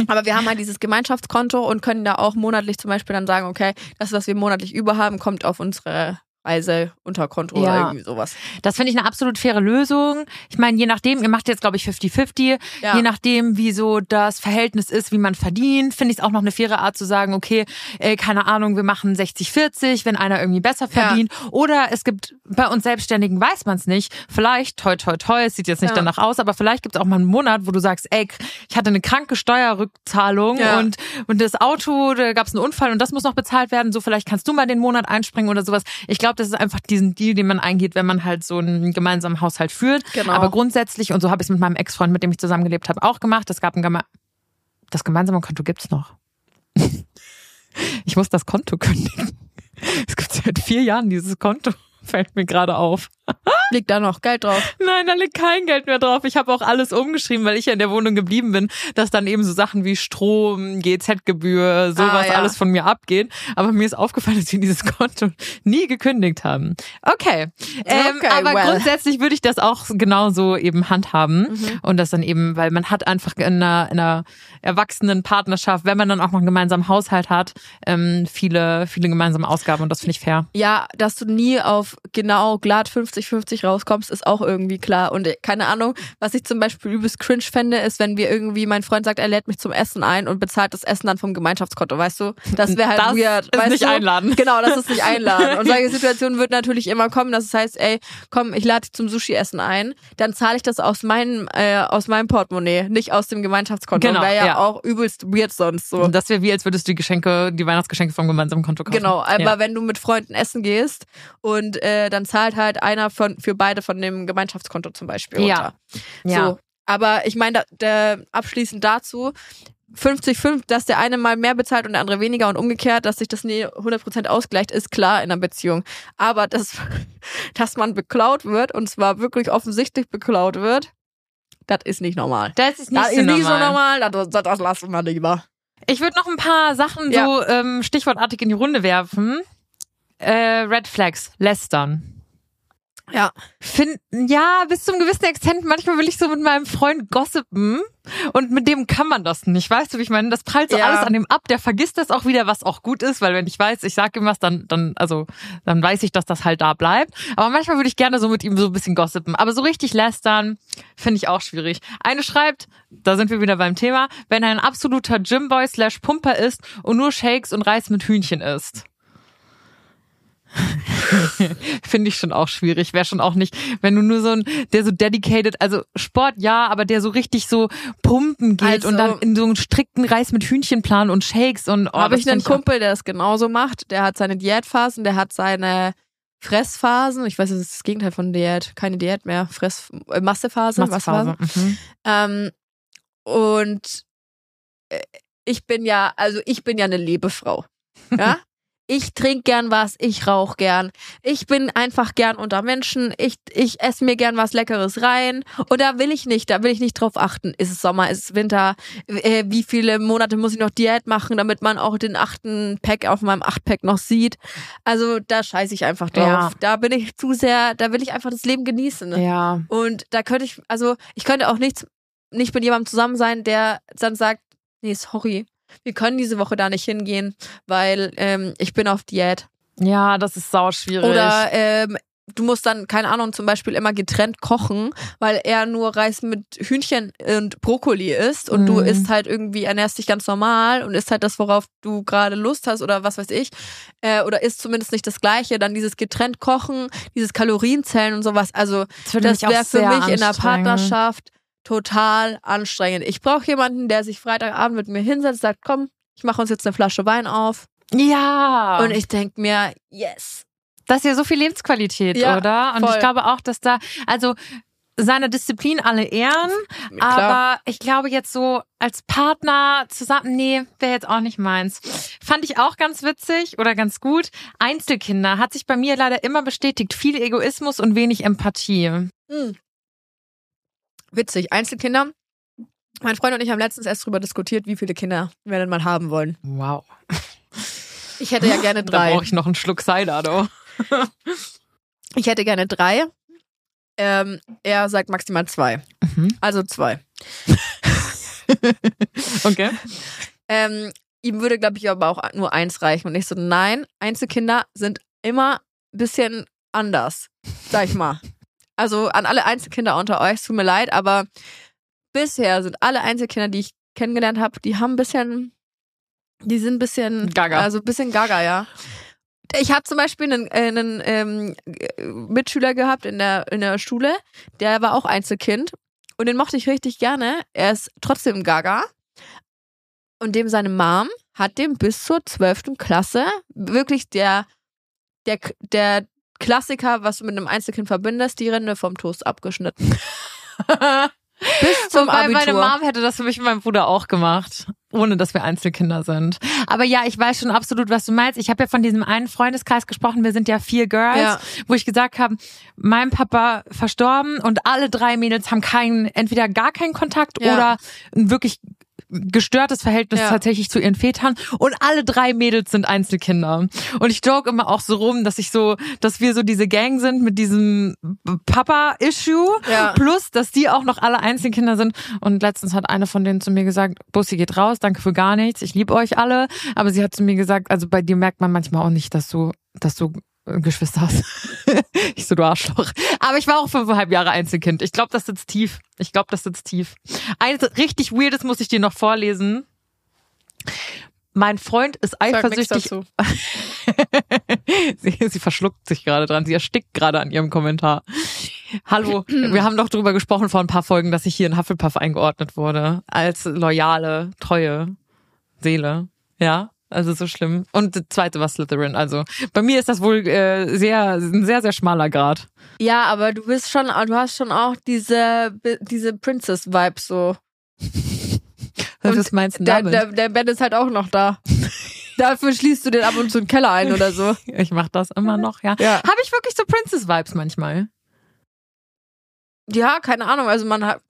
aber wir haben halt dieses Gemeinschaftskonto und können da auch monatlich zum Beispiel dann sagen, okay, das, was wir monatlich über haben, kommt auf unsere Reiseunterkonto oder Ja. irgendwie sowas. Das finde ich eine absolut faire Lösung. Ich meine, je nachdem, ihr macht jetzt, glaube ich, 50-50. Ja. Je nachdem, wie so das Verhältnis ist, wie man verdient, finde ich es auch noch eine faire Art zu sagen, okay, äh, keine Ahnung, wir machen 60-40, wenn einer irgendwie besser Ja. verdient. Oder es gibt, bei uns Selbstständigen weiß man es nicht. Vielleicht, toi, toi, toi, es sieht jetzt nicht Ja. danach aus, aber vielleicht gibt es auch mal einen Monat, wo du sagst, ey, ich hatte eine kranke Steuerrückzahlung Ja. und, und das Auto, da gab es einen Unfall und das muss noch bezahlt werden. So, vielleicht kannst du mal den Monat einspringen oder sowas. Ich glaube, das ist einfach diesen Deal, den man eingeht, wenn man halt so einen gemeinsamen Haushalt führt. Genau. Aber grundsätzlich, und so habe ich es mit meinem Ex-Freund, mit dem ich zusammengelebt habe, auch gemacht. Es gab ein Geme das gemeinsame Konto gibt's noch. Ich muss das Konto kündigen. Es gibt seit vier Jahren dieses Konto. [LAUGHS] Fällt mir gerade auf. [LAUGHS] Liegt da noch Geld drauf? Nein, da liegt kein Geld mehr drauf. Ich habe auch alles umgeschrieben, weil ich ja in der Wohnung geblieben bin, dass dann eben so Sachen wie Strom, GZ-Gebühr, sowas Ah, ja. alles von mir abgeht. Aber mir ist aufgefallen, dass wir dieses [LAUGHS] Konto nie gekündigt haben. Okay. Ähm, Okay, aber well. grundsätzlich würde ich das auch genauso eben handhaben. Mhm. Und das dann eben, weil man hat einfach in einer, in einer erwachsenen Partnerschaft, wenn man dann auch noch einen gemeinsamen Haushalt hat, ähm, viele, viele gemeinsame Ausgaben und das finde ich fair. Ja, dass du nie auf genau glatt 50-50 rauskommst, ist auch irgendwie klar. Und äh, keine Ahnung, was ich zum Beispiel übelst cringe fände, ist, wenn wir irgendwie, mein Freund sagt, er lädt mich zum Essen ein und bezahlt das Essen dann vom Gemeinschaftskonto, weißt du? Das wäre halt Das weird. ist weißt nicht du? einladen. Genau, das ist nicht einladen. Und [LAUGHS] solche Situationen wird natürlich immer kommen, dass es heißt, ey, komm, ich lade dich zum Sushi-Essen ein, dann zahle ich das aus meinem, äh, aus meinem Portemonnaie, nicht aus dem Gemeinschaftskonto. Genau, Wäre ja, ja. auch übelst weird sonst so. Das wäre wie, als würdest du die Geschenke, die Weihnachtsgeschenke vom gemeinsamen Konto kaufen. Genau, aber ja. wenn du mit Freunden essen gehst und äh, dann zahlt halt einer von für beide von dem Gemeinschaftskonto zum Beispiel Ja. runter. Ja. So. Aber ich meine, da, der, abschließend dazu, 50-50, dass der eine mal mehr bezahlt und der andere weniger und umgekehrt, dass sich das nie 100% ausgleicht, ist klar in einer Beziehung. Aber dass, [LAUGHS] dass man beklaut wird und zwar wirklich offensichtlich beklaut wird, das ist nicht normal. Das ist nicht, Das so, ist nicht so normal. normal, das, das, das lassen wir lieber. Ich würde noch ein paar Sachen Ja. so ähm, stichwortartig in die Runde werfen. Äh, Red Flags, lästern. Ja. Find, ja, bis zum gewissen Extent. Manchmal will ich so mit meinem Freund gossipen und mit dem kann man das nicht. Weißt du, wie ich meine? Das prallt so Ja. alles an dem ab. Der vergisst das auch wieder, was auch gut ist, weil wenn ich weiß, ich sag ihm was, dann, dann, also, dann weiß ich, dass das halt da bleibt. Aber manchmal würde ich gerne so mit ihm so ein bisschen gossipen. Aber so richtig lästern finde ich auch schwierig. Eine schreibt, da sind wir wieder beim Thema, wenn er ein absoluter Gymboy slash Pumper ist und nur Shakes und Reis mit Hühnchen isst. [LAUGHS] Finde ich schon auch schwierig. Wäre schon auch nicht, wenn du nur so ein, der so dedicated, also Sport ja, aber der so richtig so pumpen geht Also- und dann in so einen strikten Reis mit Hühnchenplan und Shakes und oh, habe ich einen Kumpel, der das genauso macht. Der hat seine Diätphasen, der hat seine Fressphasen. Ich weiß, das ist das Gegenteil von Diät. Keine Diät mehr. Fress, äh, Massephase. Massephase. Mhm. Ähm, und äh, ich bin ja, also ich bin ja eine Lebefrau. Ja? [LAUGHS] ich trinke gern was, ich rauche gern. Ich bin einfach gern unter Menschen. Ich, ich esse mir gern was Leckeres rein. Und da will ich nicht, da will ich nicht drauf achten. Ist es Sommer, ist es Winter? Äh, wie viele Monate muss ich noch Diät machen, damit man auch den achten Pack auf meinem Acht-Pack noch sieht? Also da scheiße ich einfach drauf. Ja. Da bin ich zu sehr, da will ich einfach das Leben genießen. Ja. Und da könnte ich, also ich könnte auch nichts, nicht mit jemandem zusammen sein, der dann sagt, nee, sorry, wir können diese Woche da nicht hingehen, weil ähm, ich bin auf Diät. Ja, das ist sau schwierig. Oder ähm, du musst dann, keine Ahnung, zum Beispiel immer getrennt kochen, weil er nur Reis mit Hühnchen und Brokkoli isst und du Mhm. isst halt irgendwie, ernährst dich ganz normal und isst halt das, worauf du gerade Lust hast oder was weiß ich. Äh, oder isst zumindest nicht das Gleiche. Dann dieses getrennt kochen, dieses Kalorienzählen und sowas. Also das, das wäre für mich in der. Partnerschaft total anstrengend. Ich brauche jemanden, der sich Freitagabend mit mir hinsetzt, sagt, komm, ich mache uns jetzt eine Flasche Wein auf. Ja. Und ich denk mir, yes. Das ist ja so viel Lebensqualität, Ja, oder? Und voll. ich glaube auch, dass da, also seine Disziplin alle ehren, aber ich glaube jetzt so als Partner zusammen, nee, wäre jetzt auch nicht meins. Fand ich auch ganz witzig oder ganz gut. Einzelkinder hat sich bei mir leider immer bestätigt. Viel Egoismus und wenig Empathie. Hm. Witzig. Einzelkinder. Mein Freund und ich haben letztens erst drüber diskutiert, wie viele Kinder wir denn mal haben wollen. Wow. Ich hätte ja [LAUGHS] gerne Da drei. brauche ich noch einen Schluck Cider, du. [LAUGHS] Ich hätte gerne drei. Ähm, er sagt maximal zwei. Mhm. Also zwei. [LAUGHS] Okay. Ähm, ihm würde, glaube ich, aber auch nur eins reichen. Und ich so, nein, Einzelkinder sind immer ein bisschen anders, sag ich mal. Also an alle Einzelkinder unter euch, es tut mir leid, aber bisher sind alle Einzelkinder, die ich kennengelernt habe, die haben ein bisschen, die sind ein bisschen, Gaga. also ein bisschen gaga, ja. Ich habe zum Beispiel einen, äh, einen ähm, äh, Mitschüler gehabt in der, in der Schule, der war auch Einzelkind und den mochte ich richtig gerne. Er ist trotzdem gaga. Und dem seine Mom hat dem bis zur 12. Klasse wirklich der, der, der Klassiker, was du mit einem Einzelkind verbindest, die Rinde vom Toast abgeschnitten. [LAUGHS] bis zum Wobei meine Abitur. Mom hätte das für mich und meinen Bruder auch gemacht, ohne dass wir Einzelkinder sind. Aber ja, ich weiß schon absolut, was du meinst. Ich habe ja von diesem einen Freundeskreis gesprochen. Wir sind ja vier Girls, Ja. wo ich gesagt habe, mein Papa verstorben und alle drei Mädels haben keinen, entweder gar keinen Kontakt Ja. oder wirklich gestörtes Verhältnis Ja. tatsächlich zu ihren Vätern und alle drei Mädels sind Einzelkinder. Und ich joke immer auch so rum, dass ich so, dass wir so diese Gang sind mit diesem Papa-Issue Ja. plus, dass die auch noch alle Einzelkinder sind. Und letztens hat eine von denen zu mir gesagt, Bussi geht raus, danke für gar nichts, ich liebe euch alle. Aber sie hat zu mir gesagt, also bei dir merkt man manchmal auch nicht, dass du, dass du Geschwister hast. [LAUGHS] ich so, du Arschloch. Aber ich war auch fünfeinhalb Jahre Einzelkind. Ich glaube, das sitzt tief. Ich glaube, das sitzt tief. Eines richtig Weirdes muss ich dir noch vorlesen. Mein Freund ist Sag eifersüchtig. [LAUGHS] sie, sie verschluckt sich gerade dran. Sie erstickt gerade an ihrem Kommentar. Hallo, [CLEARS THROAT] wir haben doch drüber gesprochen vor ein paar Folgen, dass ich hier in Hufflepuff eingeordnet wurde. Als loyale, treue Seele. Ja, also so schlimm. Und die zweite war Slytherin. Also bei mir ist das wohl äh, sehr, ein sehr, sehr schmaler Grad. Ja, aber du bist schon, du hast schon auch diese, diese Princess-Vibes so. [LAUGHS] Was Und meinst du Der, damit? der, der Ben ist halt auch noch da. Dafür schließt du den ab und zu in den Keller ein oder so. [LAUGHS] ich mach das immer noch, ja. Ja. Habe ich wirklich so Princess-Vibes manchmal? Ja, keine Ahnung. Also man hat,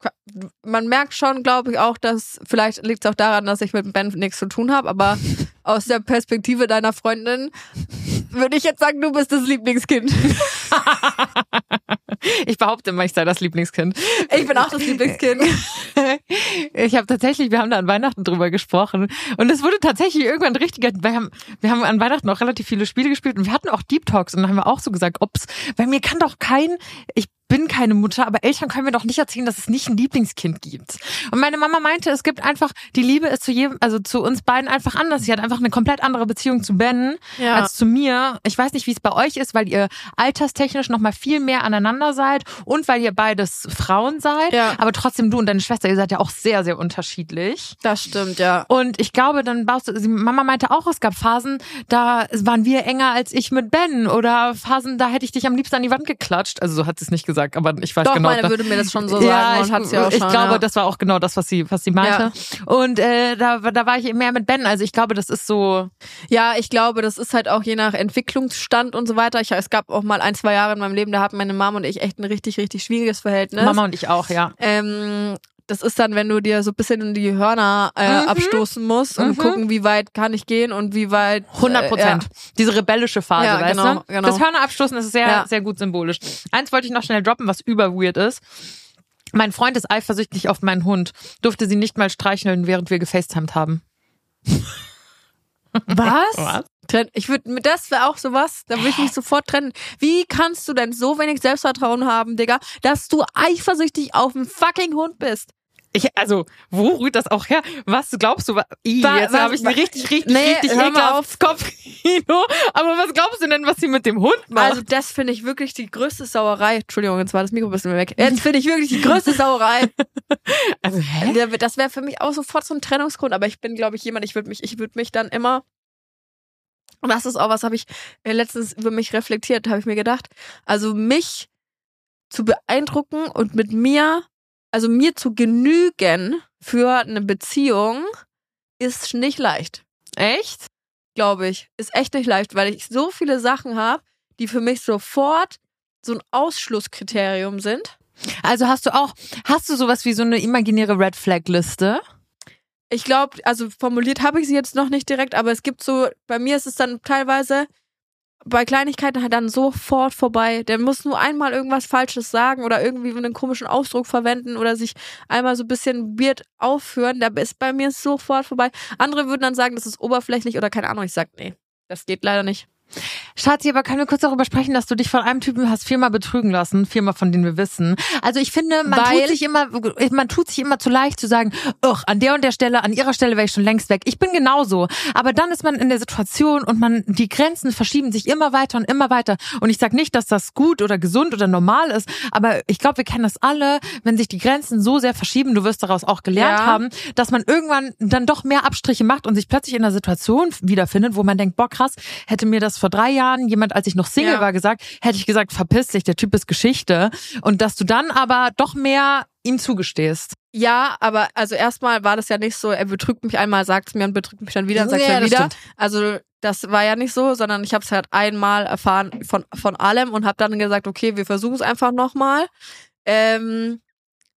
man merkt schon, glaube ich, auch, dass vielleicht liegt es auch daran, dass ich mit Ben nichts zu tun habe, aber [LAUGHS] aus der Perspektive deiner Freundin würde ich jetzt sagen, du bist das Lieblingskind. Ich behaupte immer, ich sei das Lieblingskind. Ich bin auch das Lieblingskind. Ich habe tatsächlich, wir haben da an Weihnachten drüber gesprochen und es wurde tatsächlich irgendwann richtiger. Wir haben, wir haben an Weihnachten auch relativ viele Spiele gespielt und wir hatten auch Deep Talks und dann haben wir auch so gesagt, ob's, weil mir kann doch kein, ich bin keine Mutter, aber Eltern können mir doch nicht erzählen, dass es nicht ein Lieblingskind gibt. Und meine Mama meinte, es gibt einfach, die Liebe ist zu jedem, also zu uns beiden einfach anders. Sie hat einfach eine komplett andere Beziehung zu Ben Ja. als zu mir. Ich weiß nicht, wie es bei euch ist, weil ihr alterstechnisch noch mal viel mehr aneinander seid und weil ihr beides Frauen seid. Ja. Aber trotzdem du und deine Schwester, ihr seid ja auch sehr, sehr unterschiedlich. Das stimmt, ja. Und ich glaube, dann baust du, Mama meinte auch, es gab Phasen, da waren wir enger als ich mit Ben oder Phasen, da hätte ich dich am liebsten an die Wand geklatscht. Also so hat sie es nicht gesagt, aber ich weiß Doch, genau. meine da- würde mir das schon so sagen ja, und ich, hat sie auch ich schon, glaube, ja. das war auch genau das, was sie, was sie meinte. Und äh, da, da war ich mehr mit Ben. Also ich glaube, das ist so. Ja, ich glaube, das ist halt auch je nach Entwicklungsstand und so weiter. Ich, es gab auch mal ein, zwei Jahre in meinem Leben, da hatten meine Mom und ich echt ein richtig, richtig schwieriges Verhältnis. Mama und ich auch, ja. Ähm, das ist dann, wenn du dir so ein bisschen in die Hörner äh, Mhm. abstoßen musst und Mhm. gucken, wie weit kann ich gehen und wie weit. 100 Prozent. Äh, Diese rebellische Phase, Ja, weißt genau, du? genau. Das Hörnerabstoßen ist sehr, Ja. sehr gut symbolisch. Eins wollte ich noch schnell droppen, was über weird ist. Mein Freund ist eifersüchtig auf meinen Hund. Durfte sie nicht mal streicheln, während wir gefacetimed haben. ja. [LAUGHS] Was? Was? Ich würde, das wäre auch sowas, da würde ich mich sofort trennen. Wie kannst du denn so wenig Selbstvertrauen haben, Digga, dass du eifersüchtig auf einen fucking Hund bist? Ich, also, wo rührt das auch her? Was glaubst du? I, Wa- jetzt habe ich ein richtig, richtig, Nee, richtig ekelhaftes Kopfkino. Aber was glaubst du denn, was sie mit dem Hund macht? Also das finde ich wirklich die größte Sauerei. Entschuldigung, jetzt war das Mikro ein bisschen weg. Jetzt finde ich wirklich die größte Sauerei. [LAUGHS] Also, hä? Das wäre für mich auch sofort so ein Trennungsgrund, aber ich bin, glaube ich, jemand, ich würde mich, ich würde mich dann immer. Und das ist auch was, habe ich äh, letztens über mich reflektiert, habe ich mir gedacht. Also mich zu beeindrucken und mit mir, also mir zu genügen für eine Beziehung, ist nicht leicht, Echt? glaube ich. Ist echt nicht leicht, weil ich so viele Sachen habe, die für mich sofort so ein Ausschlusskriterium sind. Also hast du auch, hast du sowas wie so eine imaginäre Red Flag Liste? Ich glaube, also formuliert habe ich sie jetzt noch nicht direkt, aber es gibt so, bei mir ist es dann teilweise bei Kleinigkeiten halt dann sofort vorbei. Der muss nur einmal irgendwas Falsches sagen oder irgendwie einen komischen Ausdruck verwenden oder sich einmal so ein bisschen weird aufführen. Da ist bei mir sofort vorbei. Andere würden dann sagen, das ist oberflächlich oder keine Ahnung. Ich sag, nee, das geht leider nicht. Schatzi, aber können wir kurz darüber sprechen, dass du dich von einem Typen hast viermal betrügen lassen, viermal von denen wir wissen. Also ich finde, man Weil- tut sich immer, man tut sich immer zu leicht zu sagen, ach, an der und der Stelle, an ihrer Stelle wäre ich schon längst weg. Ich bin genauso. Aber dann ist man in der Situation und man, die Grenzen verschieben sich immer weiter und immer weiter. Und ich sag nicht, dass das gut oder gesund oder normal ist, aber ich glaube, wir kennen das alle, wenn sich die Grenzen so sehr verschieben, du wirst daraus auch gelernt Ja. haben, dass man irgendwann dann doch mehr Abstriche macht und sich plötzlich in einer Situation wiederfindet, wo man denkt, boah krass, hätte mir das vor drei Jahren jemand, als ich noch Single Ja. war, gesagt, hätte ich gesagt, verpiss dich, der Typ ist Geschichte. Und dass du dann aber doch mehr ihm zugestehst. Ja, aber also erstmal war das ja nicht so, er betrügt mich einmal, sagt es mir und betrügt mich dann wieder und sagt es Ja, mir wieder. stimmt. Also das war ja nicht so, sondern ich habe es halt einmal erfahren von, von allem und habe dann gesagt, okay, wir versuchen es einfach nochmal. Ähm,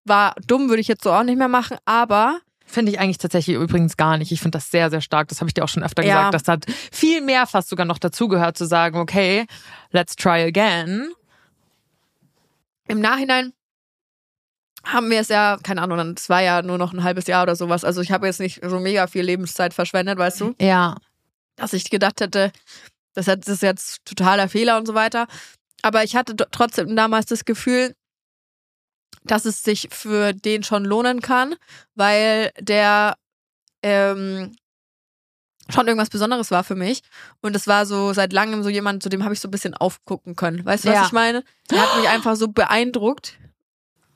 war dumm, würde ich jetzt so auch nicht mehr machen, aber Finde ich eigentlich tatsächlich übrigens gar nicht. Ich finde das sehr, sehr stark. Das habe ich dir auch schon öfter Ja. gesagt. Das hat viel mehr fast sogar noch dazugehört, zu sagen, okay, let's try again. im Nachhinein haben wir es ja, keine Ahnung, dann- es war ja nur noch ein halbes Jahr oder sowas. Also ich habe jetzt nicht so mega viel Lebenszeit verschwendet, weißt du? Ja. dass ich gedacht hätte, das ist jetzt totaler Fehler und so weiter. Aber ich hatte trotzdem damals das Gefühl, dass es sich für den schon lohnen kann, weil der ähm, schon irgendwas Besonderes war für mich. Und es war so seit langem so jemand, zu dem habe ich so ein bisschen aufgucken können. Weißt du, was Ja. ich meine? Der hat mich einfach so beeindruckt.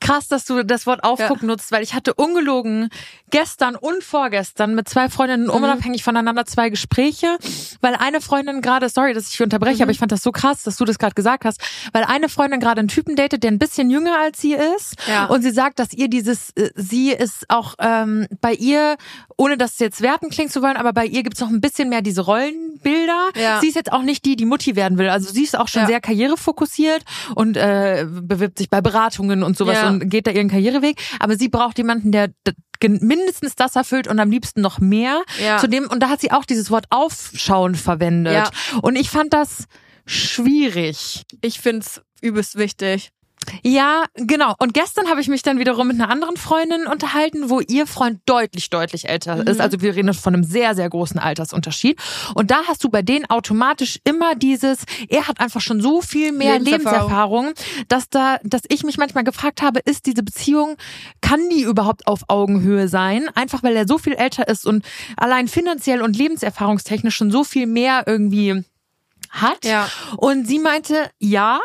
Krass, dass du das Wort aufgucken nutzt, weil ich hatte ungelogen gestern und vorgestern mit zwei Freundinnen Mhm. unabhängig voneinander zwei Gespräche, weil eine Freundin gerade, sorry, dass ich unterbreche, Mhm. aber ich fand das so krass, dass du das gerade gesagt hast, weil eine Freundin gerade einen Typen datet, der ein bisschen jünger als sie ist Ja. und sie sagt, dass ihr dieses, äh, sie ist auch ähm, bei ihr, ohne das jetzt werten klingen zu wollen, aber bei ihr gibt's noch ein bisschen mehr diese Rollenbilder. Ja. Sie ist jetzt auch nicht die, die Mutti werden will. Also sie ist auch schon Ja. sehr karrierefokussiert und äh, bewirbt sich bei Beratungen und sowas Ja. Und geht da ihren Karriereweg. Aber sie braucht jemanden, der mindestens das erfüllt und am liebsten noch mehr. Ja. Zu dem, und da hat sie auch dieses Wort aufschauen verwendet. Ja. Und ich fand das schwierig. Ich find's übelst wichtig. Ja, genau. Und gestern habe ich mich dann wiederum mit einer anderen Freundin unterhalten, wo ihr Freund deutlich, deutlich älter Mhm. ist. Also wir reden von einem sehr, sehr großen Altersunterschied. Und da hast du bei denen automatisch immer dieses, er hat einfach schon so viel mehr Lebenserfahrung. Lebenserfahrung, dass da, dass ich mich manchmal gefragt habe, ist diese Beziehung, kann die überhaupt auf Augenhöhe sein? Einfach weil er so viel älter ist und allein finanziell und lebenserfahrungstechnisch schon so viel mehr irgendwie hat. Ja. Und sie meinte, ja,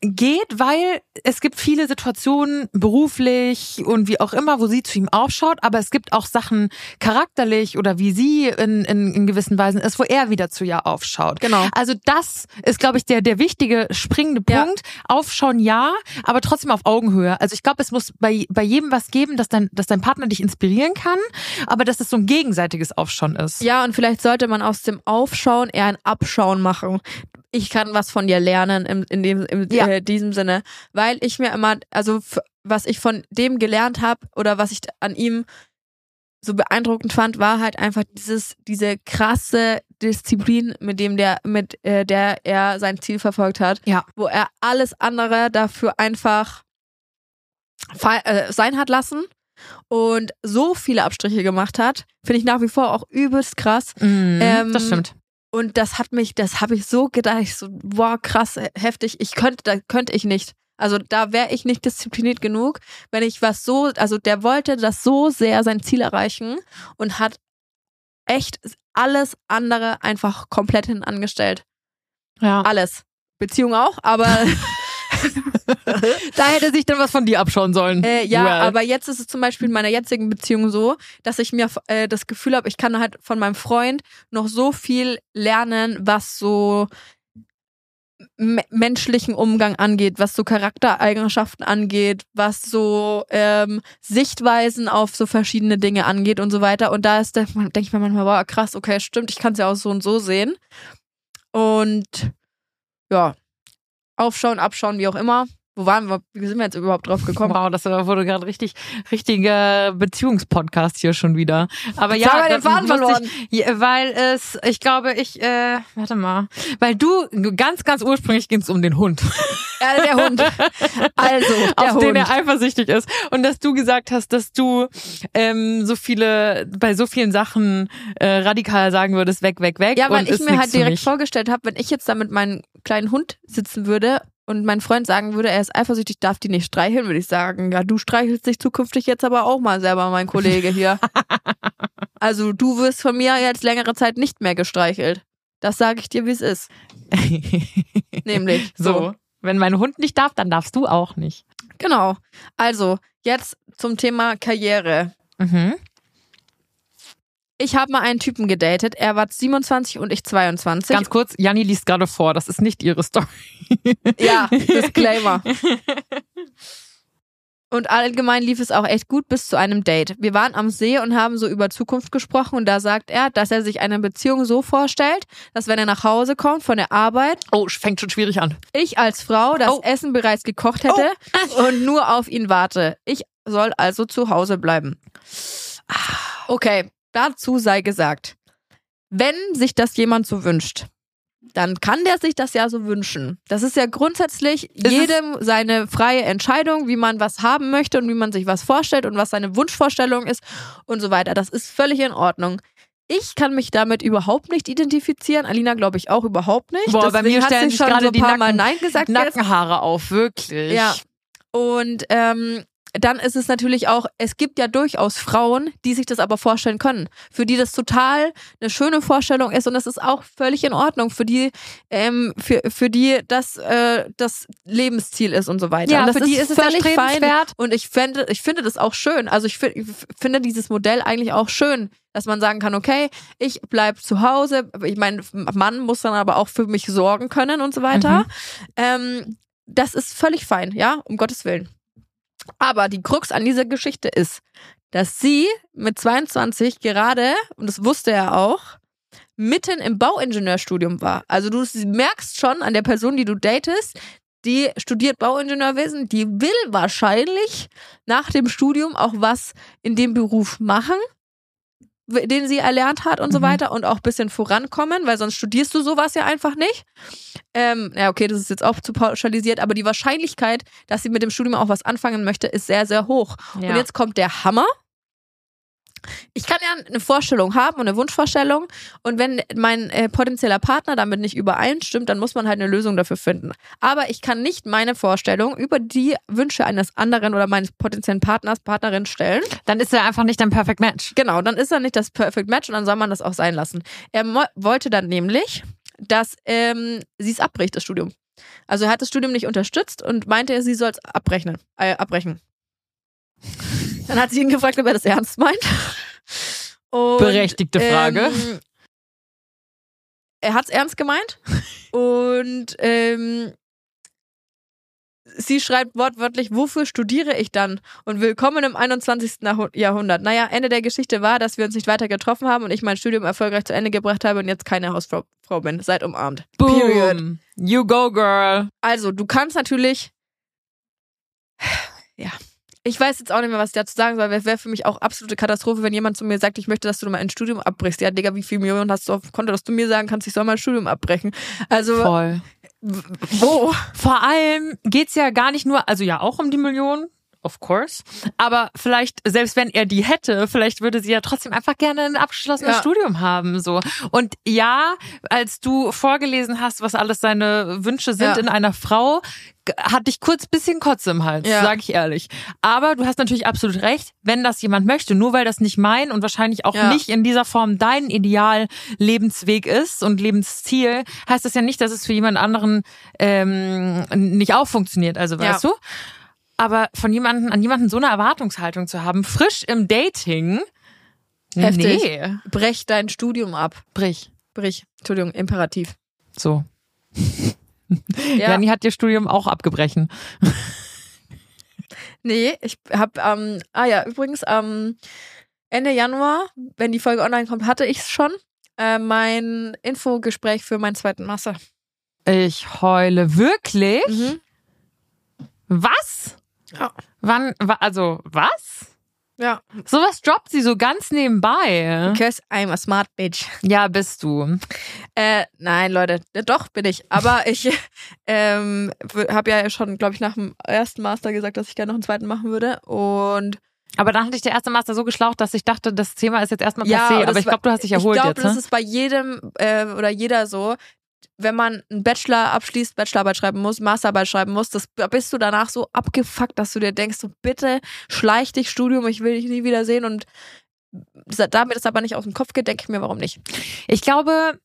geht, weil es gibt viele Situationen beruflich und wie auch immer, wo sie zu ihm aufschaut, aber es gibt auch Sachen charakterlich oder wie sie in, in, in gewissen Weisen ist, wo er wieder zu ihr aufschaut. Genau. Also das ist, glaube ich, der, der wichtige springende Ja. Punkt. Aufschauen ja, aber trotzdem auf Augenhöhe. Also ich glaube, es muss bei, bei jedem was geben, dass dein, dass dein Partner dich inspirieren kann, aber dass es so ein gegenseitiges Aufschauen ist. Ja, und vielleicht sollte man aus dem Aufschauen eher ein Abschauen machen. Ich kann was von dir lernen im, in dem, im, Ja. äh, diesem Sinne, weil ich mir immer, also was ich von dem gelernt habe oder was ich an ihm so beeindruckend fand, war halt einfach dieses, diese krasse Disziplin, mit dem der, mit äh, der er sein Ziel verfolgt hat, Ja. wo er alles andere dafür einfach äh, sein hat lassen und so viele Abstriche gemacht hat, finde ich nach wie vor auch übelst krass. Mhm, Ähm, das stimmt. Und das hat mich, das habe ich so gedacht, ich so, boah, krass, he- heftig. Ich könnte, da könnte ich nicht. Also da wäre ich nicht diszipliniert genug, wenn ich was so, also der wollte das so sehr sein Ziel erreichen und hat echt alles andere einfach komplett hin angestellt. Ja. Alles. Beziehung auch, aber [LAUGHS] [LAUGHS] Da hätte sich dann was von dir abschauen sollen. Äh, ja, Well. aber jetzt ist es zum Beispiel in meiner jetzigen Beziehung so, dass ich mir äh, das Gefühl habe, ich kann halt von meinem Freund noch so viel lernen, was so me- menschlichen Umgang angeht, was so Charaktereigenschaften angeht, was so ähm, Sichtweisen auf so verschiedene Dinge angeht und so weiter. Und da ist, denke ich mir manchmal, wow, krass, okay, stimmt, ich kann es ja auch so und so sehen. Und ja, aufschauen, abschauen, wie auch immer. Wo waren wir? Wie sind wir jetzt überhaupt drauf gekommen? Wow, das wurde gerade richtig, richtiger Beziehungspodcast hier schon wieder. Aber ja, wir den Faden verloren. Ich, ja, weil es, ich glaube, ich, äh, warte mal, weil du ganz, ganz ursprünglich ging es um den Hund, Ja, der [LAUGHS] Hund. Also, der auf Hund. den er eifersüchtig ist und dass du gesagt hast, dass du ähm, so viele, bei so vielen Sachen äh, radikal sagen würdest, weg, weg, weg. ja, weil ich mir halt direkt vorgestellt habe, wenn ich jetzt da mit meinem kleinen Hund sitzen würde und mein Freund sagen würde, er ist eifersüchtig, darf die nicht streicheln, würde ich sagen, ja, du streichelst dich zukünftig jetzt aber auch mal selber, mein Kollege hier. [LAUGHS] also du wirst von mir jetzt längere Zeit nicht mehr gestreichelt. Das sage ich dir, wie es ist. [LAUGHS] Nämlich. so. so. Wenn mein Hund nicht darf, dann darfst du auch nicht. Genau. Also, jetzt zum Thema Karriere. Mhm. Ich habe mal einen Typen gedatet. Er war 27 und ich 22. Ganz kurz, Janni liest gerade vor, das ist nicht ihre Story. [LAUGHS] Ja, Disclaimer. [LAUGHS] Und allgemein lief es auch echt gut bis zu einem Date. Wir waren am See und haben so über Zukunft gesprochen und da sagt er, dass er sich eine Beziehung so vorstellt, dass wenn er nach Hause kommt von der Arbeit, Oh, fängt schon schwierig an. ich als Frau das Oh. Essen bereits gekocht hätte und nur auf ihn warte. Ich soll also zu Hause bleiben. Okay, dazu sei gesagt, wenn sich das jemand so wünscht, dann kann der sich das ja so wünschen. Das ist ja grundsätzlich es- jedem seine freie Entscheidung, wie man was haben möchte und wie man sich was vorstellt und was seine Wunschvorstellung ist und so weiter. Das ist völlig in Ordnung. Ich kann mich damit überhaupt nicht identifizieren. Alina glaube ich auch überhaupt nicht. Boah, bei Deswegen mir hat stellen sich gerade so ein die paar Nacken- Mal Nein gesagt. jetzt. Nackenhaare auf, wirklich. Ja. Und ähm, dann ist es natürlich auch, es gibt ja durchaus Frauen, die sich das aber vorstellen können, für die das total eine schöne Vorstellung ist und das ist auch völlig in Ordnung, für die, ähm, für, für die das äh, das Lebensziel ist und so weiter. Ja, und das für die ist es erstrebenswert. Und ich fände, ich finde das auch schön. Also ich, ich finde dieses Modell eigentlich auch schön, dass man sagen kann, okay, ich bleib zu Hause. Ich mein Mann muss dann aber auch für mich sorgen können und so weiter. Mhm. Ähm, das ist völlig fein, ja, um Gottes Willen. Aber die Krux an dieser Geschichte ist, dass sie mit 22 gerade, und das wusste er auch, mitten im Bauingenieurstudium war. Also du merkst schon an der Person, die du datest, die studiert Bauingenieurwesen, die will wahrscheinlich nach dem Studium auch was in dem Beruf machen. Den sie erlernt hat und so Mhm. weiter und auch ein bisschen vorankommen, weil sonst studierst du sowas ja einfach nicht. Ähm, ja, okay, das ist jetzt auch zu pauschalisiert, aber die Wahrscheinlichkeit, dass sie mit dem Studium auch was anfangen möchte, ist sehr, sehr hoch. Ja. Und jetzt kommt der Hammer. Ich kann ja eine Vorstellung haben und eine Wunschvorstellung. Und wenn mein äh, potenzieller Partner damit nicht übereinstimmt, dann muss man halt eine Lösung dafür finden. Aber ich kann nicht meine Vorstellung über die Wünsche eines anderen oder meines potenziellen Partners, Partnerin stellen. Dann ist er einfach nicht ein Perfect Match. Genau, dann ist er nicht das Perfect Match und dann soll man das auch sein lassen. Er wollte dann nämlich, dass ähm, sie es abbricht, das Studium. Also er hat das Studium nicht unterstützt und meinte, sie soll es abbrechen. Äh, abbrechen. Dann hat sie ihn gefragt, ob er das ernst meint. Und, Berechtigte Frage. Ähm, er hat es ernst gemeint. und ähm, sie schreibt wortwörtlich, wofür studiere ich dann? Und willkommen im 21. Jahrhu- Jahrhundert. Naja, Ende der Geschichte war, dass wir uns nicht weiter getroffen haben und ich mein Studium erfolgreich zu Ende gebracht habe und jetzt keine Hausfrau Frau bin. Seid umarmt. Period. Boom. You go, girl. Also, du kannst natürlich. Ja. Ich weiß jetzt auch nicht mehr, was ich dazu sagen soll, wäre für mich auch absolute Katastrophe, wenn jemand zu mir sagt, ich möchte, dass du mal ein Studium abbrichst. Ja, Digga, wie viel Millionen hast du auf dem Konto, dass du mir sagen kannst, ich soll mein Studium abbrechen? Also, Voll. wo? Vor allem geht's ja gar nicht nur, also ja auch um die Millionen, of course, aber vielleicht, selbst wenn er die hätte, vielleicht würde sie ja trotzdem einfach gerne ein abgeschlossenes Ja. Studium haben, so. Und ja, als du vorgelesen hast, was alles seine Wünsche sind Ja. in einer Frau, g- hatte ich kurz bisschen Kotze im Hals, Ja. sage ich ehrlich. Aber du hast natürlich absolut recht, wenn das jemand möchte, nur weil das nicht mein und wahrscheinlich auch Ja. nicht in dieser Form dein Ideal-Lebensweg ist und Lebensziel, heißt das ja nicht, dass es für jemand anderen ähm, nicht auch funktioniert. Also Ja. weißt du? Aber von jemanden an jemanden so eine Erwartungshaltung zu haben, frisch im Dating, Heftig. nee, Brech dein Studium ab. brich. Brich. Entschuldigung, Imperativ. So. [LAUGHS] Ja. Janni hat ihr Studium auch abgebrechen. Nee, ich hab, ähm, ah ja, übrigens, am Ende Januar, wenn die Folge online kommt, hatte ich es schon. Äh, mein Infogespräch für meinen zweiten Master. Ich heule wirklich. Mhm. Was? Ja. Wann? wa- Also was? Ja. Sowas droppt sie so ganz nebenbei. Because I'm a smart bitch. Ja, bist du. Äh, nein, Leute, doch bin ich. Aber [LAUGHS] ich ähm, habe ja schon, glaube ich, nach dem ersten Master gesagt, dass ich gerne noch einen zweiten machen würde. Und Aber dann hatte ich der erste Master so geschlaucht, dass ich dachte, das Thema ist jetzt erstmal Ja, passé. und Aber ich glaube, du hast dich erholt ich glaube, jetzt. das Ne? ist bei jedem äh, oder jeder so. Wenn man einen Bachelor abschließt, Bachelorarbeit schreiben muss, Masterarbeit schreiben muss, das da bist du danach so abgefuckt, dass du dir denkst, so bitte schleich dich Studium, ich will dich nie wieder sehen und da mir das aber nicht aus dem Kopf geht, denke ich mir, warum nicht? Ich glaube,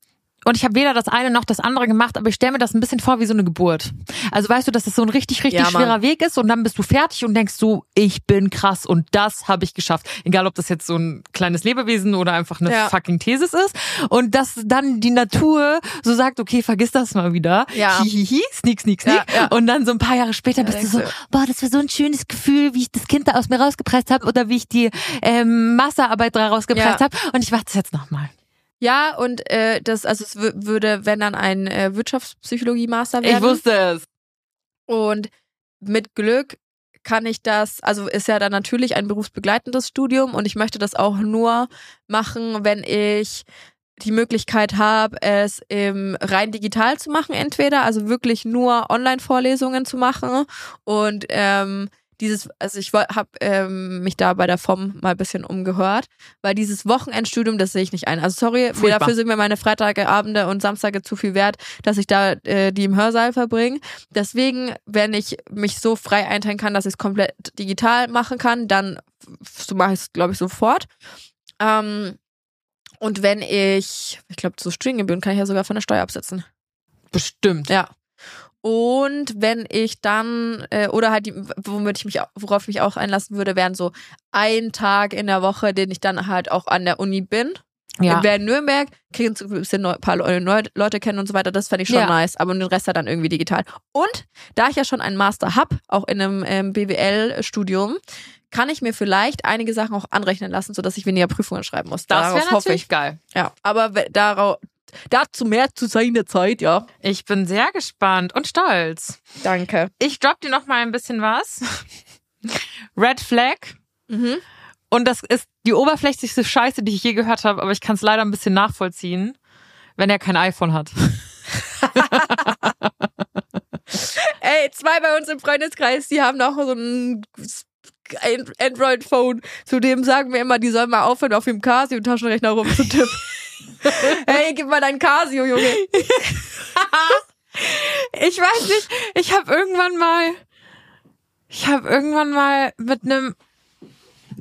und ich habe weder das eine noch das andere gemacht, aber ich stelle mir das ein bisschen vor wie so eine Geburt. Also weißt du, dass das so ein richtig, richtig Ja, schwerer Weg ist und dann bist du fertig und denkst so, ich bin krass und das habe ich geschafft. Egal, ob das jetzt so ein kleines Lebewesen oder einfach eine Ja. fucking Thesis ist. Und dass dann die Natur so sagt, okay, vergiss das mal wieder. Ja. Hihihi, sneak, sneak, sneak. Ja. Und dann so ein paar Jahre später bist du so, boah, das war so ein schönes Gefühl, wie ich das Kind da aus mir rausgepresst habe oder wie ich die ähm, Masterarbeit da rausgepresst Ja. habe. Und ich warte es jetzt nochmal. Ja, und äh, das, also es wü- würde, wenn dann ein äh, Wirtschaftspsychologie-Master Ich werden. wusste es. Und mit Glück kann ich das, also ist ja dann natürlich ein berufsbegleitendes Studium und ich möchte das auch nur machen, wenn ich die Möglichkeit habe, es im rein digital zu machen, entweder, also wirklich nur Online-Vorlesungen zu machen und ähm, dieses, also ich habe ähm, mich da bei der FOM mal ein bisschen umgehört, weil dieses Wochenendstudium, das sehe ich nicht ein. Also sorry, mir dafür sind mir meine Freitage, Abende und Samstage zu viel wert, dass ich da äh, die im Hörsaal verbringe. Deswegen, wenn ich mich so frei einteilen kann, dass ich es komplett digital machen kann, dann so mache ich es, glaube ich, sofort. Ähm, und wenn ich, ich glaube, zu Studiengebühren kann ich ja sogar von der Steuer absetzen. Bestimmt. Ja. Und wenn ich dann, äh, oder halt, die, womit ich mich, au- worauf ich mich auch einlassen würde, wären so ein Tag in der Woche, den ich dann halt auch an der Uni bin. Ja. Wer in Nürnberg, kriegen so ein bisschen neu, paar Leute kennen und so weiter, das fände ich schon Ja. nice, aber den Rest dann irgendwie digital. Und da ich ja schon einen Master hab, auch in einem ähm, BWL-Studium, kann ich mir vielleicht einige Sachen auch anrechnen lassen, sodass ich weniger Prüfungen schreiben muss. Das wäre hoffe natürlich ich. geil. Ja, aber darauf, dazu mehr zu seiner Zeit, ja. Ich bin sehr gespannt und stolz. Danke. Ich drop dir noch mal ein bisschen was. Red Flag. Mhm. Und das ist die oberflächlichste Scheiße, die ich je gehört habe, aber ich kann es leider ein bisschen nachvollziehen, wenn er kein iPhone hat. [LAUGHS] Ey, zwei bei uns im Freundeskreis, die haben auch so ein Android-Phone. Zudem sagen wir immer, die sollen mal aufhören, auf dem Casio-Taschenrechner rumzutippen. [LAUGHS] [LAUGHS] hey, gib mal dein Casio, Junge. [LAUGHS] ich weiß nicht, ich habe irgendwann mal, ich habe irgendwann mal mit einem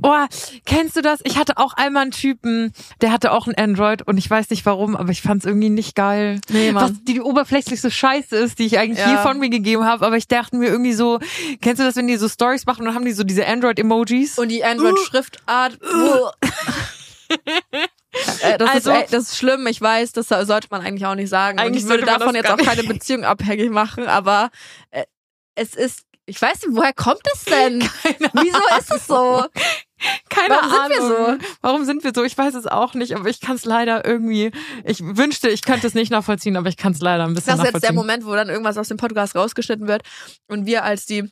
Oh, kennst du das? Ich hatte auch einmal einen Typen, der hatte auch ein Android und ich weiß nicht warum, aber ich fand es irgendwie nicht geil. Nee, Mann. Was die oberflächlichste Scheiße ist, die ich eigentlich Ja. je von mir gegeben habe, aber ich dachte mir irgendwie so, kennst du das, wenn die so Stories machen und dann haben die so diese Android-Emojis? Und die Android-Schriftart. [LAUGHS] Äh, das, Also- ist, das ist schlimm, ich weiß, das sollte man eigentlich auch nicht sagen. Und Eigentlich ich würde davon jetzt auch keine Beziehung abhängig machen, aber äh, es ist, ich weiß nicht, woher kommt es denn? [LAUGHS] Wieso ist es so? Keine Warum sind Ahnung. wir Warum sind wir so? Ich weiß es auch nicht, aber ich kann es leider irgendwie. Ich wünschte, ich könnte es nicht nachvollziehen, aber ich kann es leider ein bisschen Das ist jetzt der nachvollziehen. Moment, wo dann irgendwas aus dem Podcast rausgeschnitten wird und wir als die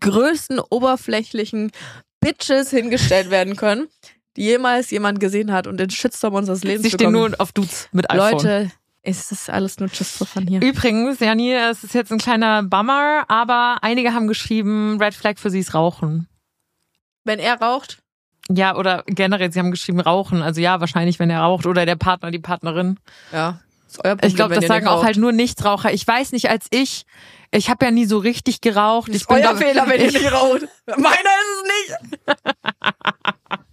größten oberflächlichen Bitches hingestellt werden können, die jemals jemand gesehen hat und den Shitstorm unseres Lebens Sie stehen bekommen. nur auf Dudes mit iPhone. Leute, es ist alles nur Tschüss von hier. Übrigens, Jani, es ist jetzt ein kleiner Bummer, aber einige haben geschrieben, Red Flag für sie ist Rauchen. Wenn er raucht, Ja, oder generell, sie haben geschrieben Rauchen. Also ja, wahrscheinlich, wenn er raucht oder der Partner, die Partnerin. ja, ist euer Problem. Ich glaube, das sagen auch raucht. halt nur Nichtraucher. Ich weiß nicht, als ich, ich habe ja nie so richtig geraucht. Ich ist euer glaub- Fehler, wenn ihr ich, [LAUGHS] nicht raucht. Meiner ist es nicht. [LAUGHS]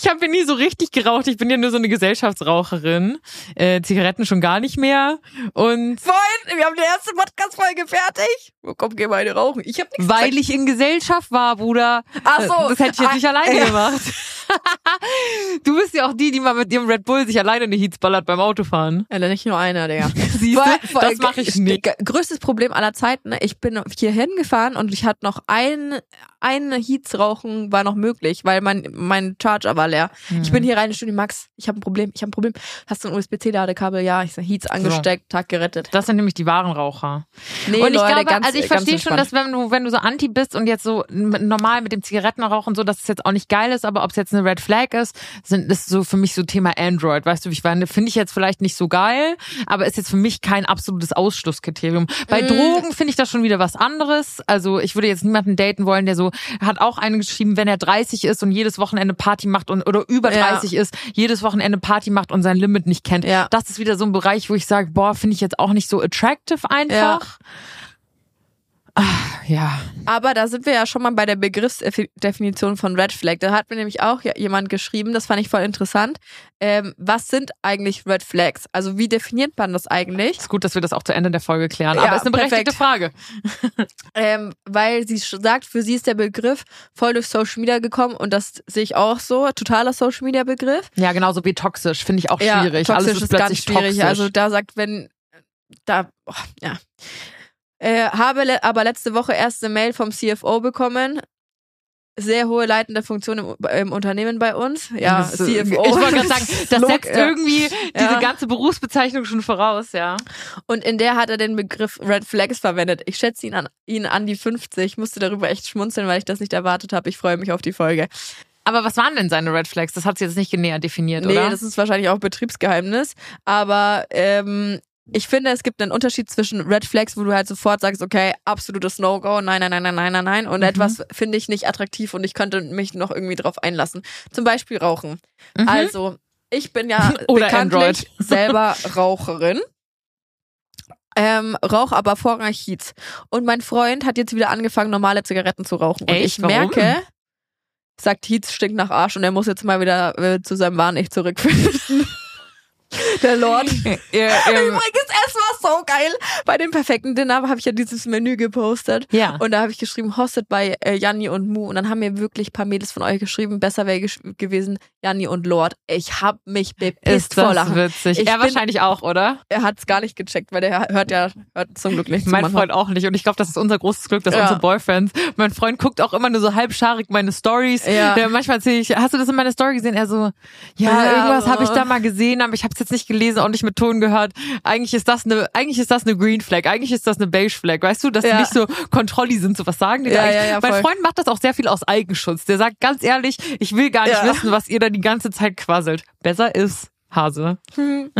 ich habe nie so richtig geraucht. Ich bin ja nur so eine Gesellschaftsraucherin. Äh, Zigaretten schon gar nicht mehr. Und Freund, wir haben die erste Podcast-Folge fertig. Oh, komm, geh mal eine rauchen. Ich hab nichts weil ich in Gesellschaft war, Bruder. Ach so. Das hätte ich jetzt nicht Ah, alleine ja. gemacht. [LAUGHS] [LAUGHS] du bist ja auch die, die mal mit ihrem Red Bull sich alleine eine Heats ballert beim Autofahren. Alter, nicht nur einer, Digga. [LAUGHS] Siehst du? Das mache ich nicht. Größtes Problem aller Zeiten. ne? Ich bin hier hingefahren und ich hatte noch ein, ein Heats rauchen war noch möglich, weil mein, mein Charger war leer. Ich Hm. bin hier rein, Studio Max. Ich habe ein Problem, ich habe ein Problem. Hast du ein USB-C-Ladekabel? Ja, ich sag Heats angesteckt, Tag gerettet. Das sind nämlich die wahren Raucher. Nee, und ich Leute, glaube, ganz, also ich verstehe schon, dass wenn du, wenn du so anti bist und jetzt so normal mit dem Zigarettenrauchen so, dass es jetzt auch nicht geil ist, aber ob es jetzt eine Red Flag ist, sind ist so für mich so Thema Android. Weißt du, wie ich meine, finde ich jetzt vielleicht nicht so geil, aber ist jetzt für mich kein absolutes Ausschlusskriterium. Bei Mm. Drogen finde ich das schon wieder was anderes. Also ich würde jetzt niemanden daten wollen, der so hat auch einen geschrieben, wenn er 30 ist und jedes Wochenende Party macht und oder über Ja. 30 ist, jedes Wochenende Party macht und sein Limit nicht kennt. Ja. Das ist wieder so ein Bereich, wo ich sage, boah, finde ich jetzt auch nicht so attractive einfach. Ah, ja. Aber da sind wir ja schon mal bei der Begriffsdefinition von Red Flag. Da hat mir nämlich auch ja jemand geschrieben, das fand ich voll interessant. Ähm, was sind eigentlich Red Flags? Also wie definiert man das eigentlich? Ist gut, dass wir das auch zu Ende der Folge klären. Ja, Aber ist eine berechtigte perfekt. Frage. [LAUGHS] Ähm, weil sie sagt, für sie ist der Begriff voll durch Social Media gekommen und das sehe ich auch so. Totaler Social Media Begriff. Ja, genauso wie toxisch. Finde ich auch Ja, schwierig. toxisch Alles ist, ist ganz schwierig. toxisch. Also da sagt, wenn da oh, ja. Äh, habe le aber letzte Woche erst eine Mail vom CFO bekommen. Sehr hohe leitende Funktion im, im Unternehmen bei uns. Ja, Das, CFO. äh, Ich wollte gerade [LAUGHS] sagen, das setzt irgendwie Ja. diese ganze Berufsbezeichnung schon voraus, ja. Und in der hat er den Begriff Red Flags verwendet. Ich schätze ihn an, ihn an die 50. Ich musste darüber echt schmunzeln, weil ich das nicht erwartet habe. Ich freue mich auf die Folge. Aber was waren denn seine Red Flags? Das hat sie jetzt nicht näher definiert, Nee, oder? das ist wahrscheinlich auch Betriebsgeheimnis. Aber ähm, ich finde, es gibt einen Unterschied zwischen Red Flags, wo du halt sofort sagst, okay, absolutes No-Go, nein, nein, nein, nein, nein, nein, nein. Und Mhm. etwas finde ich nicht attraktiv und ich könnte mich noch irgendwie drauf einlassen. Zum Beispiel Rauchen. Mhm. Also, ich bin ja [LAUGHS] Oder bekanntlich Android. [LAUGHS] selber Raucherin. Ähm, rauche aber vorrangig Heats. Und mein Freund hat jetzt wieder angefangen, normale Zigaretten zu rauchen. Und Echt? ich Warum? merke, sagt Heats stinkt nach Arsch und er muss jetzt mal wieder äh, zu seinem Wahn nicht zurückfinden. [LAUGHS] Der Lord. Ihr- [LAUGHS] Übrigens, es war so geil. Bei dem perfekten Dinner habe ich ja dieses Menü gepostet. ja. Und da habe ich geschrieben, hostet bei äh, Janni und Mu. Und dann haben mir wirklich ein paar Mädels von euch geschrieben, besser wäre gesch gewesen Janni und Lord. Ich habe mich bepisst ist vor das Lachen. witzig. Ich er bin- wahrscheinlich auch, oder? Er hat es gar nicht gecheckt, weil der hört ja hört zum Glück nicht zu Mein manchmal. Freund auch nicht. Und ich glaube, das ist unser großes Glück, dass Ja. unsere Boyfriends. Mein Freund guckt auch immer nur so halbscharig meine Stories. Ja. Der manchmal erzähle ich, hast du das in meiner Story gesehen? Er so, ja, Ja, irgendwas habe ich da mal gesehen, aber ich habe es jetzt nicht gelesen, auch nicht mit Ton gehört. Eigentlich ist das eine, eigentlich ist das eine Green Flag, eigentlich ist das eine Beige Flag. Weißt du, dass Ja. die nicht so Kontrolli sind, so was sagen die da Ja, eigentlich? ja, ja, mein voll. Freund macht das auch sehr viel aus Eigenschutz. Der sagt ganz ehrlich, ich will gar nicht Ja. wissen, was ihr da die ganze Zeit quasselt. Besser ist Hase. [LAUGHS]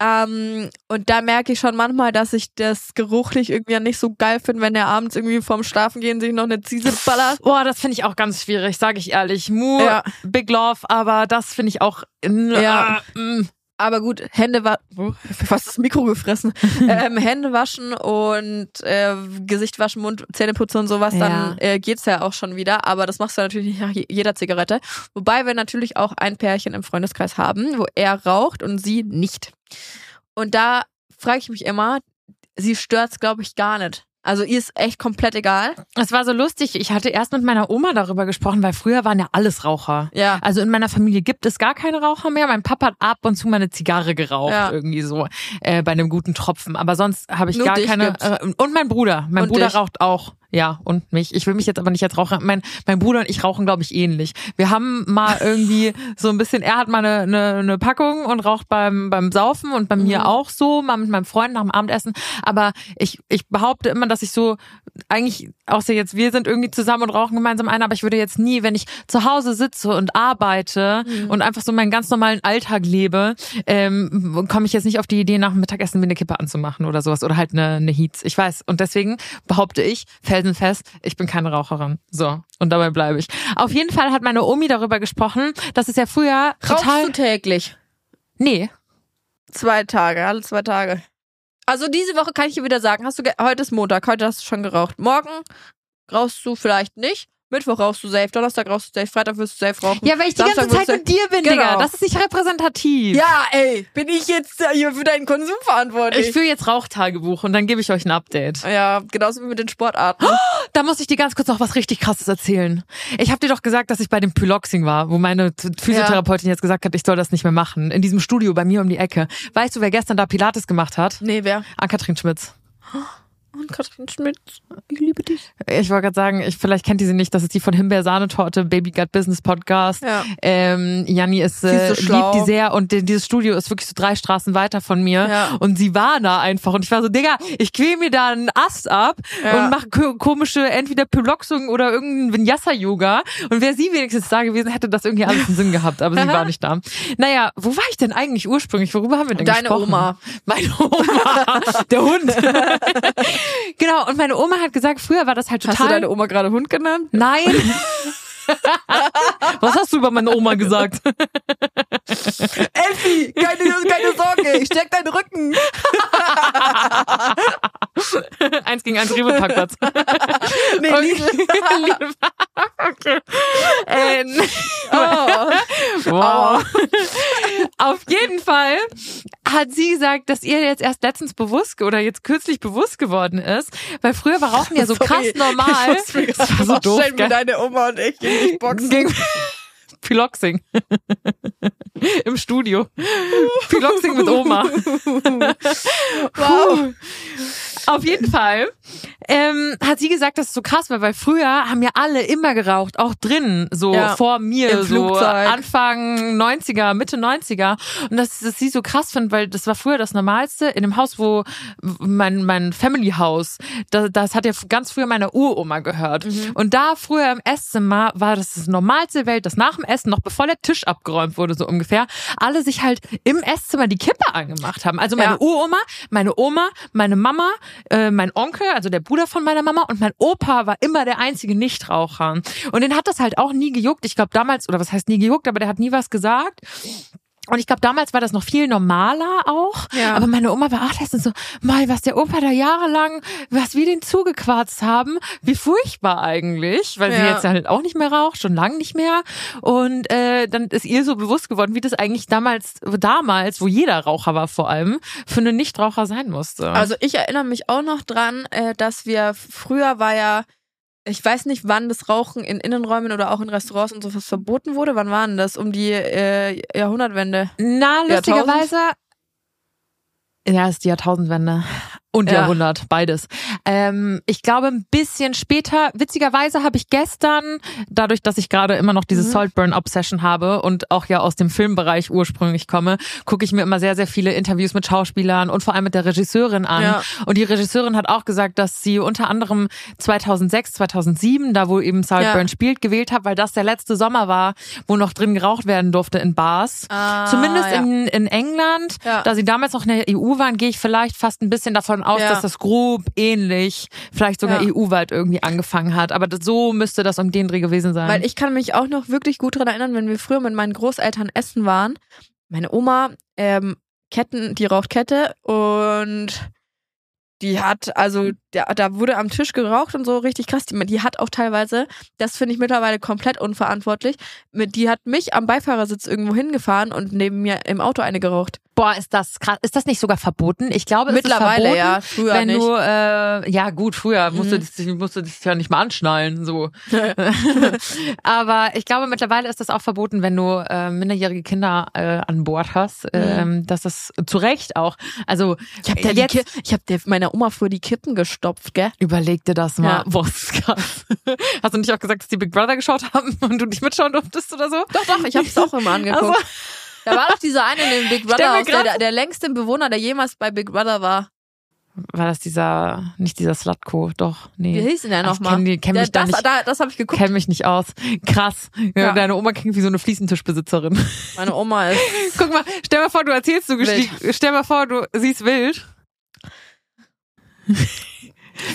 Ähm, und da merke ich schon manchmal, dass ich das geruchlich irgendwie nicht so geil finde, wenn er abends irgendwie vorm Schlafen gehen sich noch eine Ziese ballert. Boah, das finde ich auch ganz schwierig, sage ich ehrlich. Mu, Ja. Big Love, aber das finde ich auch. äh, Ja. mm. Aber gut, Hände waschen, [LAUGHS] fast das Mikro gefressen. [LAUGHS] ähm, Hände waschen und äh, Gesicht waschen, Mund, Zähne putzen und sowas, dann äh, geht's ja auch schon wieder. Aber das machst du natürlich nicht nach je- jeder Zigarette. Wobei wir natürlich auch ein Pärchen im Freundeskreis haben, wo er raucht und sie nicht. Und da frage ich mich immer, sie stört's, glaube ich, gar nicht. Also ihr ist echt komplett egal. Es war so lustig. Ich hatte erst mit meiner Oma darüber gesprochen, weil früher waren ja alles Raucher. Ja. Also in meiner Familie gibt es gar keine Raucher mehr. Mein Papa hat ab und zu mal eine Zigarre geraucht, Ja. irgendwie so äh, bei einem guten Tropfen. Aber sonst habe ich Nur gar keine. gibt's. Äh, und mein Bruder. Mein Und Bruder dich. raucht auch. Ja, und mich. Ich will mich jetzt aber nicht als Raucher. Mein, mein Bruder und ich rauchen, glaube ich, ähnlich. Wir haben mal [LAUGHS] irgendwie so ein bisschen, er hat mal eine, eine, eine Packung und raucht beim, beim Saufen und bei mir Mhm. auch so, mal mit meinem Freund nach dem Abendessen. Aber ich, ich behaupte immer, dass ich so eigentlich, außer jetzt, wir sind irgendwie zusammen und rauchen gemeinsam ein, aber ich würde jetzt nie, wenn ich zu Hause sitze und arbeite Mhm. und einfach so meinen ganz normalen Alltag lebe, ähm, komme ich jetzt nicht auf die Idee, nach dem Mittagessen mir eine Kippe anzumachen oder sowas oder halt eine, eine Heats. Ich weiß. Und deswegen behaupte ich, felsenfest, ich bin keine Raucherin. So. Und dabei bleibe ich. Auf jeden Fall hat meine Omi darüber gesprochen, dass es ja früher Rauchst total. du täglich? Nee. Zwei Tage, alle zwei Tage. Also diese Woche kann ich dir wieder sagen, hast du heute ist Montag, heute hast du schon geraucht. Morgen rauchst du vielleicht nicht. Mittwoch rauchst du safe, Donnerstag rauchst du safe, Freitag wirst du safe rauchen. Ja, weil ich die Samstag ganze wirst Zeit mit dir bin, Genau. Digga. Das ist nicht repräsentativ. Ja, ey, bin ich jetzt hier für deinen Konsum verantwortlich? Ich führe jetzt Rauchtagebuch und dann gebe ich euch ein Update. ja, genauso wie mit den Sportarten. Da muss ich dir ganz kurz noch was richtig krasses erzählen. Ich habe dir doch gesagt, dass ich bei dem Pyloxing war, wo meine Physiotherapeutin jetzt gesagt hat, ich soll das nicht mehr machen. In diesem Studio bei mir um die Ecke. Weißt du, wer gestern da Pilates gemacht hat? Nee, wer? Ann-Kathrin Schmitz. Und Katrin Schmidt. Ich liebe dich. Ich wollte gerade sagen, ich, vielleicht kennt ihr sie nicht, das ist die von Himbeer-Sahnetorte, Baby Gut Business Podcast. Ja. Ähm, Janni ist, äh, so liebt die sehr und die, dieses Studio ist wirklich so drei Straßen weiter von mir. Ja. Und sie war da einfach und ich war so, Digga, ich quäl mir da einen Ast ab Ja. und mache ko komische entweder Pyloxung oder irgendein Vinyasa-Yoga. Und wäre sie wenigstens da gewesen, hätte das irgendwie alles einen Sinn gehabt, aber sie war nicht da. Naja, wo war ich denn eigentlich ursprünglich? Worüber haben wir denn Deine gesprochen? Oma. Meine Oma. [LAUGHS] Der Hund. [LAUGHS] genau, und meine Oma hat gesagt, früher war das halt total... Hast du deine Oma gerade Hund genannt? Nein. [LAUGHS] Was hast du über meine Oma gesagt? Elfi, keine, keine Sorge, ich steck deinen Rücken. [LAUGHS] eins gegen eins Rewe-Parkplatz. [LAUGHS] Nee, Okay. Lidl. okay. Ähm, Oh. wow. Auf jeden Fall hat sie gesagt, dass ihr jetzt erst letztens bewusst oder jetzt kürzlich bewusst geworden ist, weil früher war Rauchen ja so [LAUGHS] krass Sorry, normal. Ich muss mir Das war so [LAUGHS] doof, wie deine Oma und ich gegen dich boxen. Gegen [LAUGHS] Piloxing. [LAUGHS] Im Studio. Piloxing mit Oma. [LAUGHS] Wow. Auf jeden Fall ähm, hat sie gesagt, dass es so krass war, weil früher haben ja alle immer geraucht, auch drinnen, so Ja, vor mir, im so Flugzeug. Anfang 90er, Mitte 90er. Und dass, dass sie so krass fand, weil das war früher das Normalste in dem Haus, wo mein, mein Family House, das, das hat ja ganz früher meiner Uroma gehört. Mhm. Und da früher im Esszimmer war das das Normalste der Welt, dass nach dem Essen, noch bevor der Tisch abgeräumt wurde, so ungefähr, alle sich halt im Esszimmer die Kippe angemacht haben. Also meine Ja. Uroma, meine Oma, meine Mama, äh, mein Onkel, also der Bruder von meiner Mama und mein Opa war immer der einzige Nichtraucher. Und den hat das halt auch nie gejuckt. Ich glaube damals, oder was heißt nie gejuckt, aber der hat nie was gesagt. Und ich glaube, damals war das noch viel normaler auch. Ja. Aber meine Oma war auch letztens so, mal, was der Opa da jahrelang, was wir den zugequarzt haben, wie furchtbar eigentlich, weil sie Ja. jetzt halt auch nicht mehr raucht, schon lange nicht mehr. Und äh, dann ist ihr so bewusst geworden, wie das eigentlich damals, damals, wo jeder Raucher war vor allem, für einen Nichtraucher sein musste. Also ich erinnere mich auch noch dran, äh, dass wir früher war ja, ich weiß nicht, wann das Rauchen in Innenräumen oder auch in Restaurants und sowas verboten wurde. Wann waren das? Um die äh, Jahrhundertwende. Na, lustigerweise. Ja, ist die Jahrtausendwende. Und Ja. Jahrhundert, beides. Ähm, ich glaube, ein bisschen später, witzigerweise habe ich gestern, dadurch, dass ich gerade immer noch diese Mhm. Saltburn-Obsession habe und auch ja aus dem Filmbereich ursprünglich komme, gucke ich mir immer sehr, sehr viele Interviews mit Schauspielern und vor allem mit der Regisseurin an. Ja. Und die Regisseurin hat auch gesagt, dass sie unter anderem 2006, 2007, da wo eben Saltburn Ja. spielt, gewählt hat, weil das der letzte Sommer war, wo noch drin geraucht werden durfte in Bars. Ah, Zumindest ja. in, in England, Ja. da sie damals noch in der EU waren, gehe ich vielleicht fast ein bisschen davon aus, Ja. dass das grob ähnlich, vielleicht sogar Ja. EU-weit irgendwie angefangen hat. Aber das, so müsste das um den Dreh gewesen sein. Weil ich kann mich auch noch wirklich gut dran erinnern, wenn wir früher mit meinen Großeltern essen waren. Meine Oma, ähm, Ketten, die raucht Kette und die hat, also da, da wurde am Tisch geraucht und so richtig krass. Die, die hat auch teilweise, das finde ich mittlerweile komplett unverantwortlich, mit, die hat mich am Beifahrersitz irgendwo hingefahren und neben mir im Auto eine geraucht. Boah, ist das krass. Ist das nicht sogar verboten? Ich glaube, es Mittlerweile, ist verboten. ja. Früher wenn nicht. du, äh, ja gut, früher musst, du Mhm. dich, musst du dich ja nicht mal anschnallen, so. [LAUGHS] Aber ich glaube, mittlerweile ist das auch verboten, wenn du äh, minderjährige Kinder äh, an Bord hast. Ähm, das ist zu Recht auch. Also Mhm. Ich hab, der jetzt ich hab der, meiner Oma früher die Kippen gestopft, gell? überleg dir das mal. Ja. Boah, das ist krass. [LAUGHS] Hast du nicht auch gesagt, dass die Big Brother geschaut haben [LAUGHS] und du nicht mitschauen durftest oder so? Doch, doch, ich hab's auch immer angeguckt. Also, Da war doch dieser eine in dem Big Brother Haus, der, der, längste Bewohner, der jemals bei Big Brother war. war das dieser, nicht dieser Slutko, doch, Wie nee. hieß denn der Ich nochmal? kenn die- kenn mich da das, nicht- da, das habe ich geguckt. Kenn mich nicht aus. Krass. Ja. Deine Oma klingt wie so eine Fliesentischbesitzerin. Meine Oma ist. [LAUGHS] Guck mal, stell mal vor, du erzählst du gestieg, stell mal vor, du siehst wild.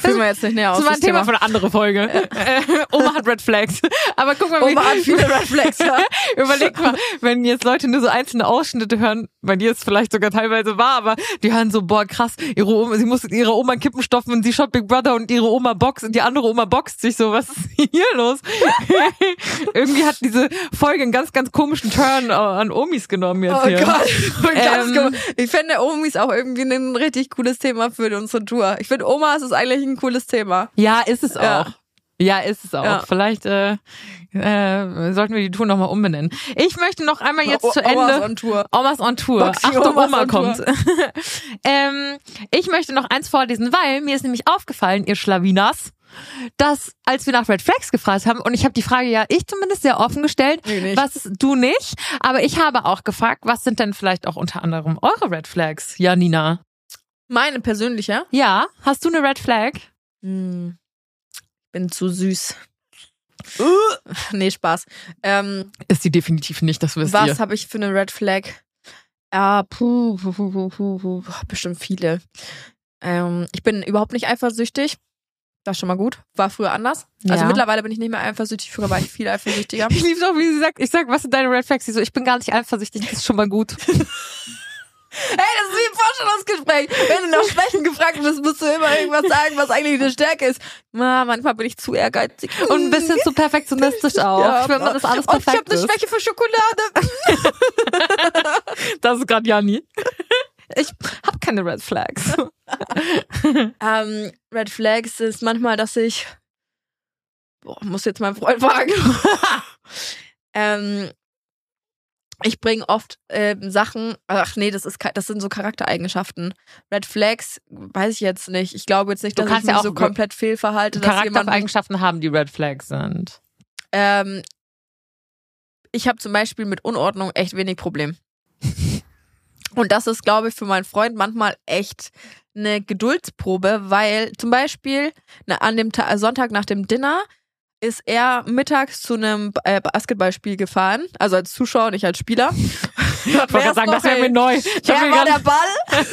Fühlen wir jetzt nicht näher aus. Das war ein das Thema für eine andere Folge. Äh, Oma hat Red Flags. Aber guck mal, wie, Oma hat viele Red Flags, ja. [LAUGHS] überleg mal, wenn jetzt Leute nur so einzelne Ausschnitte hören, bei dir es vielleicht sogar teilweise war, aber die hören so, boah, krass, ihre Oma, sie muss ihre Oma Kippen stopfen und sie schaut Big Brother und ihre Oma boxt und die andere Oma boxt sich so, was ist hier los? [LAUGHS] Irgendwie hat diese Folge einen ganz, ganz komischen Turn äh, an Omis genommen jetzt Oh hier. Gott. [LAUGHS] Ähm. Ich finde Omi ist auch irgendwie ein richtig cooles Thema für unsere Tour. Ich finde Omas ist eigentlich ein cooles Thema. Ja, ist es auch. Ja, ist es auch. Ja. Vielleicht äh, äh, sollten wir die Tour nochmal umbenennen. Ich möchte noch einmal jetzt zu Omas Ende. on Tour. Omas on Tour. Boxing Achtung, Omas Oma kommt. [LAUGHS] ähm, ich möchte noch eins vorlesen, weil mir ist nämlich aufgefallen, ihr Schlawinas, dass als wir nach Red Flags gefragt haben, und ich habe die Frage ja ich zumindest sehr offen gestellt, Nee, was ist, du nicht, aber ich habe auch gefragt, was sind denn vielleicht auch unter anderem eure Red Flags, Janina? Meine persönliche. Ja, hast du eine Red Flag? Hm. Bin zu süß. [LAUGHS] nee, Spaß. Ähm, Ist sie definitiv nicht, das wisst ihr. was habe ich für eine Red Flag? Ja, puh, puh, puh, puh, puh, puh, bestimmt viele. Ähm, ich bin überhaupt nicht eifersüchtig. Das ist schon mal gut. War früher anders. Also Ja. mittlerweile bin ich nicht mehr eifersüchtig. Früher war ich viel eifersüchtiger. [LAUGHS] Ich liebe auch, wie sie sagt, ich sag, was sind deine Red Flags? Sie so, ich bin gar nicht eifersüchtig, das ist schon mal gut. [LAUGHS] Hey, das ist wie ein Vorstellungsgespräch. Wenn du nach Schwächen gefragt wirst, musst du immer irgendwas sagen, was eigentlich eine Stärke ist. Na, manchmal bin ich zu ehrgeizig. Und ein bisschen zu perfektionistisch auch. Ja, ich will dass alles Und ich perfekt habe eine. Schwäche für Schokolade. [LAUGHS] Das ist gerade Jani. Ich hab keine Red Flags. [LAUGHS] Ähm, Red Flags ist manchmal, dass ich. Boah, muss jetzt meinen Freund fragen. [LAUGHS] ähm, ich bringe oft ähm, Sachen. Ach nee, das ist das sind so Charaktereigenschaften. Red Flags weiß ich jetzt nicht. Ich glaube jetzt nicht, dass ich ja mich auch so komplett fehlverhalte. Charaktereigenschaften haben, die Red Flags sind. Ähm, ich habe zum Beispiel mit Unordnung echt wenig Problem. [LAUGHS] Und das ist, glaube ich, für meinen Freund manchmal echt eine Geduldsprobe, weil zum Beispiel na, an dem Ta Sonntag nach dem Dinner ist er mittags zu einem äh, Basketballspiel gefahren, also als Zuschauer, nicht als Spieler. [LAUGHS] Ich wollte sagen, das wäre mir neu. Ich Er habe mir war der Ball [LAUGHS]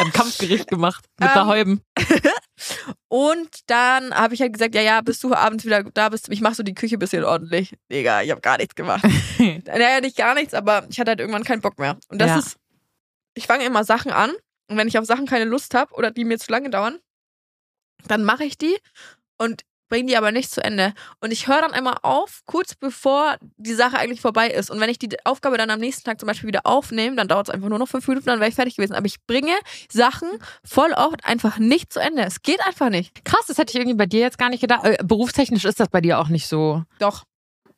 ein Kampfgericht gemacht mit Ähm, der Heuben. [LAUGHS] und dann habe ich halt gesagt, ja, ja, bis du abends wieder da bist, ich mach so die Küche ein bisschen ordentlich. Digga, ich habe gar nichts gemacht. naja, nicht gar nichts, aber ich hatte halt irgendwann keinen Bock mehr. Und das Ja. ist, ich fange immer Sachen an und wenn ich auf Sachen keine Lust habe oder die mir zu lange dauern, dann mache ich die und bringe die aber nicht zu Ende. Und ich höre dann immer auf, kurz bevor die Sache eigentlich vorbei ist. Und wenn ich die Aufgabe dann am nächsten Tag zum Beispiel wieder aufnehme, dann dauert es einfach nur noch fünf Minuten, dann wäre ich fertig gewesen. Aber ich bringe Sachen voll oft einfach nicht zu Ende. Es geht einfach nicht. Krass, das hätte ich irgendwie bei dir jetzt gar nicht gedacht. Äh, berufstechnisch ist das bei dir auch nicht so Doch.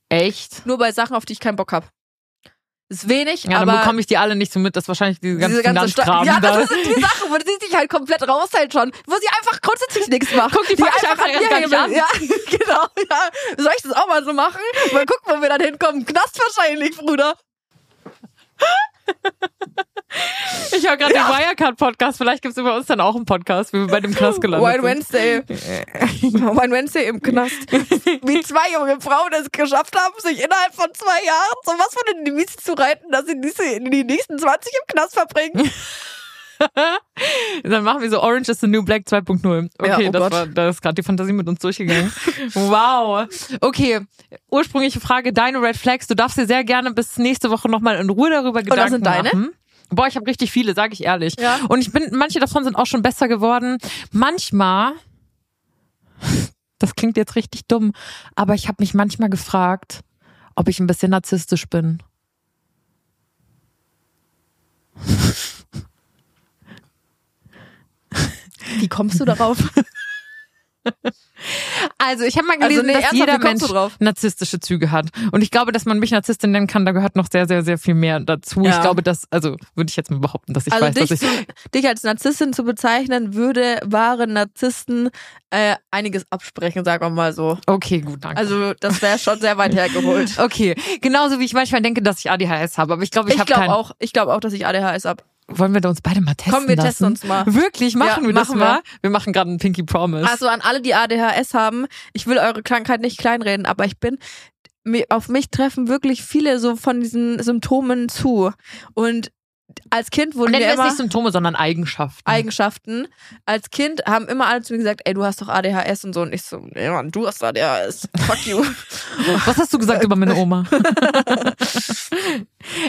echt. Nur bei Sachen, auf die ich keinen Bock habe. Ist wenig, Ja, aber dann bekomme ich die alle nicht so mit, dass wahrscheinlich diese ganzen diese ganze Finanzkram Ja, da das sind die Sachen, wo sie sich halt komplett raushält schon, wo sie einfach grundsätzlich nichts macht. Guck, die ich einfach an erst mir gar nicht an. Ja, [LAUGHS] genau. Ja. Soll ich das auch mal so machen? Mal gucken, wo wir dann hinkommen. Knast wahrscheinlich, Bruder. Ich höre gerade den Wirecard-Podcast. Vielleicht gibt's über uns dann auch einen Podcast, wie wir bei dem Knast gelandet Wine Wednesday. Wine Wednesday im Knast. Wie zwei junge Frauen es geschafft haben, sich innerhalb von zwei Jahren sowas von in die Miese zu reiten, dass sie diese, in die nächsten 20 im Knast verbringen. [LAUGHS] Dann machen wir so Orange is the New Black 2.0. Okay, Ja, oh das Gott. war, da ist gerade die Fantasie mit uns durchgegangen. [LAUGHS] wow. Okay, ursprüngliche Frage, deine Red Flags. Du darfst dir sehr gerne bis nächste Woche nochmal in Ruhe darüber Gedanken das sind deine? machen. Boah, ich habe richtig viele, sage ich ehrlich. Ja. Und ich bin, manche davon sind auch schon besser geworden. Manchmal, das klingt jetzt richtig dumm, aber ich habe mich manchmal gefragt, ob ich ein bisschen narzisstisch bin. Wie kommst du darauf? [LAUGHS] Also ich habe mal Also, gelesen, nee, dass jeder Mensch narzisstische Züge hat. Und ich glaube, dass man mich Narzisstin nennen kann, da gehört noch sehr, sehr, sehr viel mehr dazu. Ja. Ich glaube, dass, also würde ich jetzt mal behaupten, dass ich Also weiß, dich, dass ich. zu, dich als Narzisstin zu bezeichnen, würde wahren Narzissten äh, einiges absprechen, sagen wir mal so. Okay, gut, danke. Also das wäre schon sehr weit hergeholt. [LAUGHS] okay, genauso wie ich manchmal denke, dass ich ADHS habe, aber ich glaube, ich, Ich habe glaube keinen. auch, ich glaube auch, dass ich ADHS habe. Wollen wir uns beide mal testen Komm, wir lassen? testen uns mal. Wirklich, machen Ja, wir das machen mal? Wir machen gerade einen Pinky Promise. Also an alle, die ADHS haben, ich will eure Krankheit nicht kleinreden, aber ich bin auf mich treffen wirklich viele so von diesen Symptomen zu. Und als Kind wurden Nennen wir wir immer nicht Symptome, sondern Eigenschaften. Eigenschaften. Als Kind haben immer alle zu mir gesagt, ey, du hast doch ADHS und so. Und ich so, nee, Mann, du hast ADHS. Fuck you. [LAUGHS] Was hast du gesagt über meine Oma? [LAUGHS]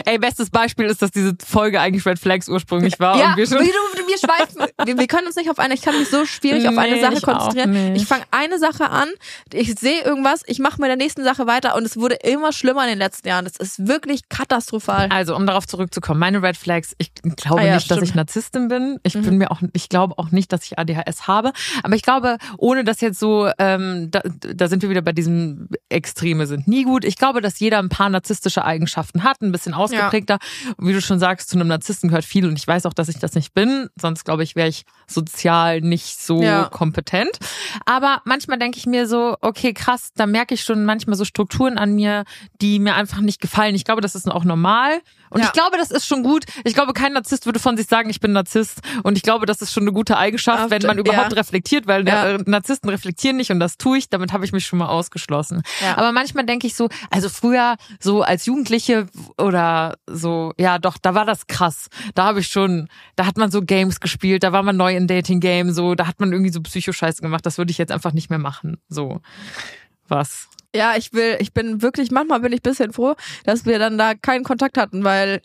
Ey, bestes Beispiel ist, dass diese Folge eigentlich Red Flags ursprünglich war. ja, und wir schon du, wir schweifen. Wir, wir können uns nicht auf eine, ich kann mich so schwierig auf eine Nee, Sache ich konzentrieren. Ich fange eine Sache an, ich sehe irgendwas, ich mache mit der nächsten Sache weiter und es wurde immer schlimmer in den letzten Jahren. Das ist wirklich katastrophal. Also, um darauf zurückzukommen, meine Red Flags, ich glaube Ah ja, nicht, dass stimmt. ich Narzisstin bin. Ich Mhm. bin mir auch, ich glaube auch nicht, dass ich ADHS habe. Aber ich glaube, ohne dass jetzt so, ähm, da, da sind wir wieder bei diesem Extreme sind nie gut. Ich glaube, dass jeder ein paar narzisstische Eigenschaften hat, ein bisschen ausgeprägter. Und wie du schon sagst, zu einem Narzissten gehört viel und ich weiß auch, dass ich das nicht bin. Sonst glaube ich, wäre ich sozial nicht so Ja. kompetent. Aber manchmal denke ich mir so, okay, krass, da merke ich schon manchmal so Strukturen an mir, die mir einfach nicht gefallen. Ich glaube, das ist auch normal. Und Ja. ich glaube, das ist schon gut. Ich glaube, kein Narzisst würde von sich sagen, ich bin Narzisst. Und ich glaube, das ist schon eine gute Eigenschaft, Ach, wenn man ja. überhaupt reflektiert, weil Ja. äh, Narzissten reflektieren nicht und das tue ich. Damit habe ich mich schon mal ausgeschlossen. Ja. Aber manchmal denke ich so, also früher so als Jugendliche oder so, ja doch, da war das krass. Da habe ich schon, da hat man so Games gespielt, da war man neu in Dating Game, so, da hat man irgendwie so Psychoscheiße gemacht. Das würde ich jetzt einfach nicht mehr machen. So. Was? Ja, ich will, ich bin wirklich, manchmal bin ich ein bisschen froh, dass wir dann da keinen Kontakt hatten, weil,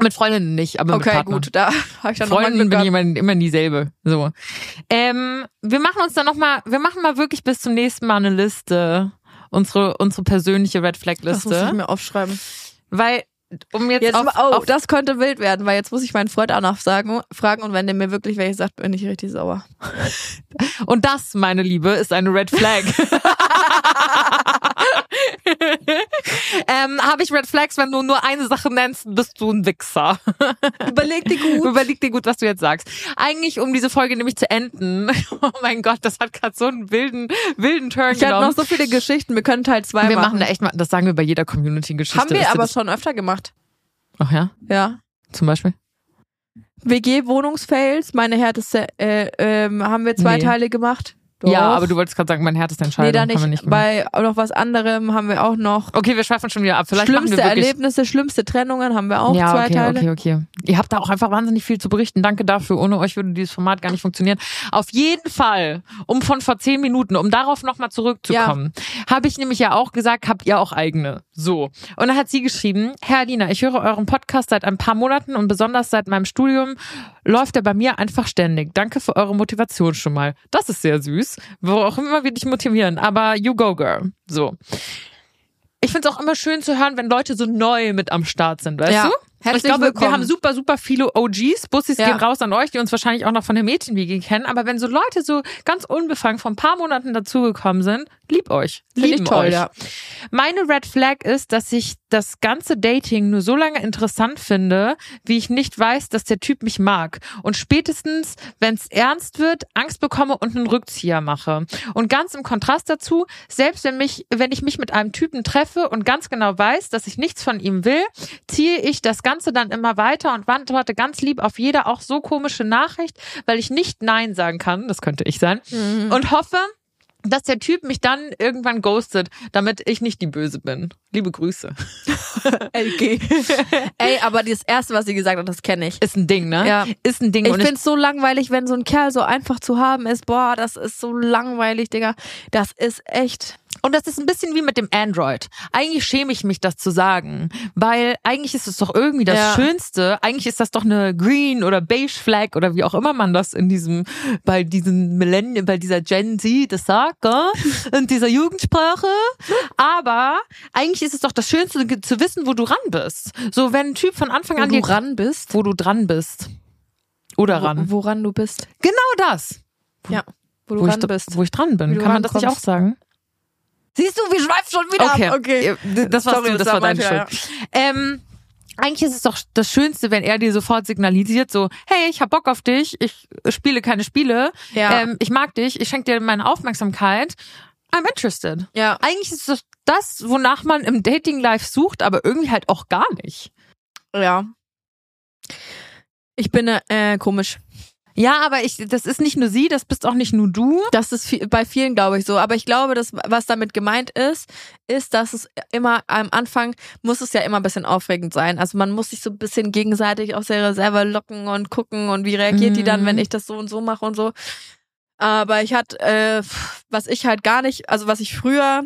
Mit Freundinnen nicht, aber mit okay, Partnern. gut, da [LAUGHS] habe ich dann nochmal Freundinnen bin ich immer, immer dieselbe. So. Ähm, wir machen uns dann noch mal, wir machen mal wirklich bis zum nächsten Mal eine Liste. Unsere, unsere persönliche Red Flag Das muss ich Liste. mir aufschreiben. Weil, um jetzt, Jetzt, auf, oh, auf das könnte wild werden, weil jetzt muss ich meinen Freund auch noch sagen, fragen und wenn der mir wirklich welche sagt, bin ich richtig sauer. [LAUGHS] Und das, meine Liebe, ist eine Red Flag. [LAUGHS] ähm, Habe ich Red Flags, wenn du nur eine Sache nennst, bist du ein Wichser. Überleg dir gut. Überleg dir gut, was du jetzt sagst. Eigentlich, um diese Folge nämlich zu enden. [LAUGHS] Oh mein Gott, das hat gerade so einen wilden, wilden Turn Ich genommen. noch so viele Geschichten, wir können Teil 2 wir machen. machen da echt mal, das sagen wir bei jeder Community-Geschichte. Haben wir aber schon öfter gemacht. Ach ja, Ja. zum Beispiel. WG-Wohnungsfails, meine härteste, äh, ähm, haben wir zwei Nee. Teile gemacht. Ja, Doch. aber du wolltest gerade sagen, mein härteste Nee, Entscheidung da haben wir nicht. nicht. Bei noch was anderem haben wir auch noch. Okay, wir schweifen schon wieder ab. Vielleicht schlimmste Erlebnisse, schlimmste Trennungen haben wir auch ja, zwei okay, Teile. okay, okay. Ihr habt da auch einfach wahnsinnig viel zu berichten. Danke dafür. Ohne euch würde dieses Format gar nicht funktionieren. Auf jeden Fall, um von vor zehn Minuten, um darauf nochmal zurückzukommen, habe ich nämlich ja auch gesagt, habt ihr auch eigene. So. Und dann hat sie geschrieben, Herr Alina, ich höre euren Podcast seit ein paar Monaten und besonders seit meinem Studium läuft er bei mir einfach ständig. Danke für eure Motivation schon mal. Das ist sehr süß. Wo auch immer wir dich motivieren. Aber you go, girl. So. Ich finde es auch immer schön zu hören, wenn Leute so neu mit am Start sind, weißt Ja. du? Herzlich ich glaube, willkommen. wir haben super, super viele OGs. Bussis Ja. gehen raus an euch, die uns wahrscheinlich auch noch von der Mädchenwiege kennen. Aber wenn so Leute so ganz unbefangen vor ein paar Monaten dazugekommen sind, lieb euch. Lieben toll, euch. ja. Meine Red Flag ist, dass ich das ganze Dating nur so lange interessant finde, wie ich nicht weiß, dass der Typ mich mag. Und spätestens, wenn es ernst wird, Angst bekomme und einen Rückzieher mache. Und ganz im Kontrast dazu, selbst wenn mich, wenn ich mich mit einem Typen treffe und ganz genau weiß, dass ich nichts von ihm will, ziehe ich das Ganze dann immer weiter und antworte ganz lieb auf jede auch so komische Nachricht, weil ich nicht Nein sagen kann, das könnte ich sein, und hoffe, dass der Typ mich dann irgendwann ghostet, damit ich nicht die Böse bin. Liebe Grüße. [LAUGHS] LG. Ey, aber das erste, was sie gesagt hat, das kenne ich. Ist ein Ding, ne? Ja. Ist ein Ding. Ich und find's so langweilig, wenn so ein Kerl so einfach zu haben ist. Boah, das ist so langweilig, Digga. Das ist echt. Und das ist ein bisschen wie mit dem Android. Eigentlich schäme ich mich, das zu sagen, weil eigentlich ist es doch irgendwie das Ja. Schönste. Eigentlich ist das doch eine Green oder Beige Flag oder wie auch immer man das in diesem, bei diesen Millennium, bei dieser Gen Z das sagt, gell? in dieser Jugendsprache. Aber eigentlich ist es doch das Schönste zu wissen, wo du ran bist. So, wenn ein Typ von Anfang Wo an du dir, ran bist. wo du dran bist. Oder ran. Wo, woran du bist. Genau das. Ja. Wo du Wo ich, ran bist. wo ich dran bin. Du Kann man das nicht auch sagen? Siehst du, wir schweifen schon wieder Okay, ab. Okay. Das, warst Sorry, du, das das war deine Schuld. Ähm, eigentlich ist es doch das Schönste, wenn er dir sofort signalisiert, so, hey, ich hab Bock auf dich, ich spiele keine Spiele, Ja. ähm, ich mag dich, ich schenke dir meine Aufmerksamkeit. I'm interested. Ja. Eigentlich ist es das, wonach man im Dating-Life sucht, aber irgendwie halt auch gar nicht. Ja. Ich bin äh, komisch. Ja, aber ich, das ist nicht nur sie, das bist auch nicht nur du. Das ist viel, bei vielen, glaube ich, so. Aber ich glaube, dass, was damit gemeint ist, ist, dass es immer am Anfang muss es ja immer ein bisschen aufregend sein. Also man muss sich so ein bisschen gegenseitig aus der Reserve locken und gucken und wie reagiert die dann, Mhm. wenn ich das so und so mache und so. Aber ich hatte, äh, was ich halt gar nicht, also was ich früher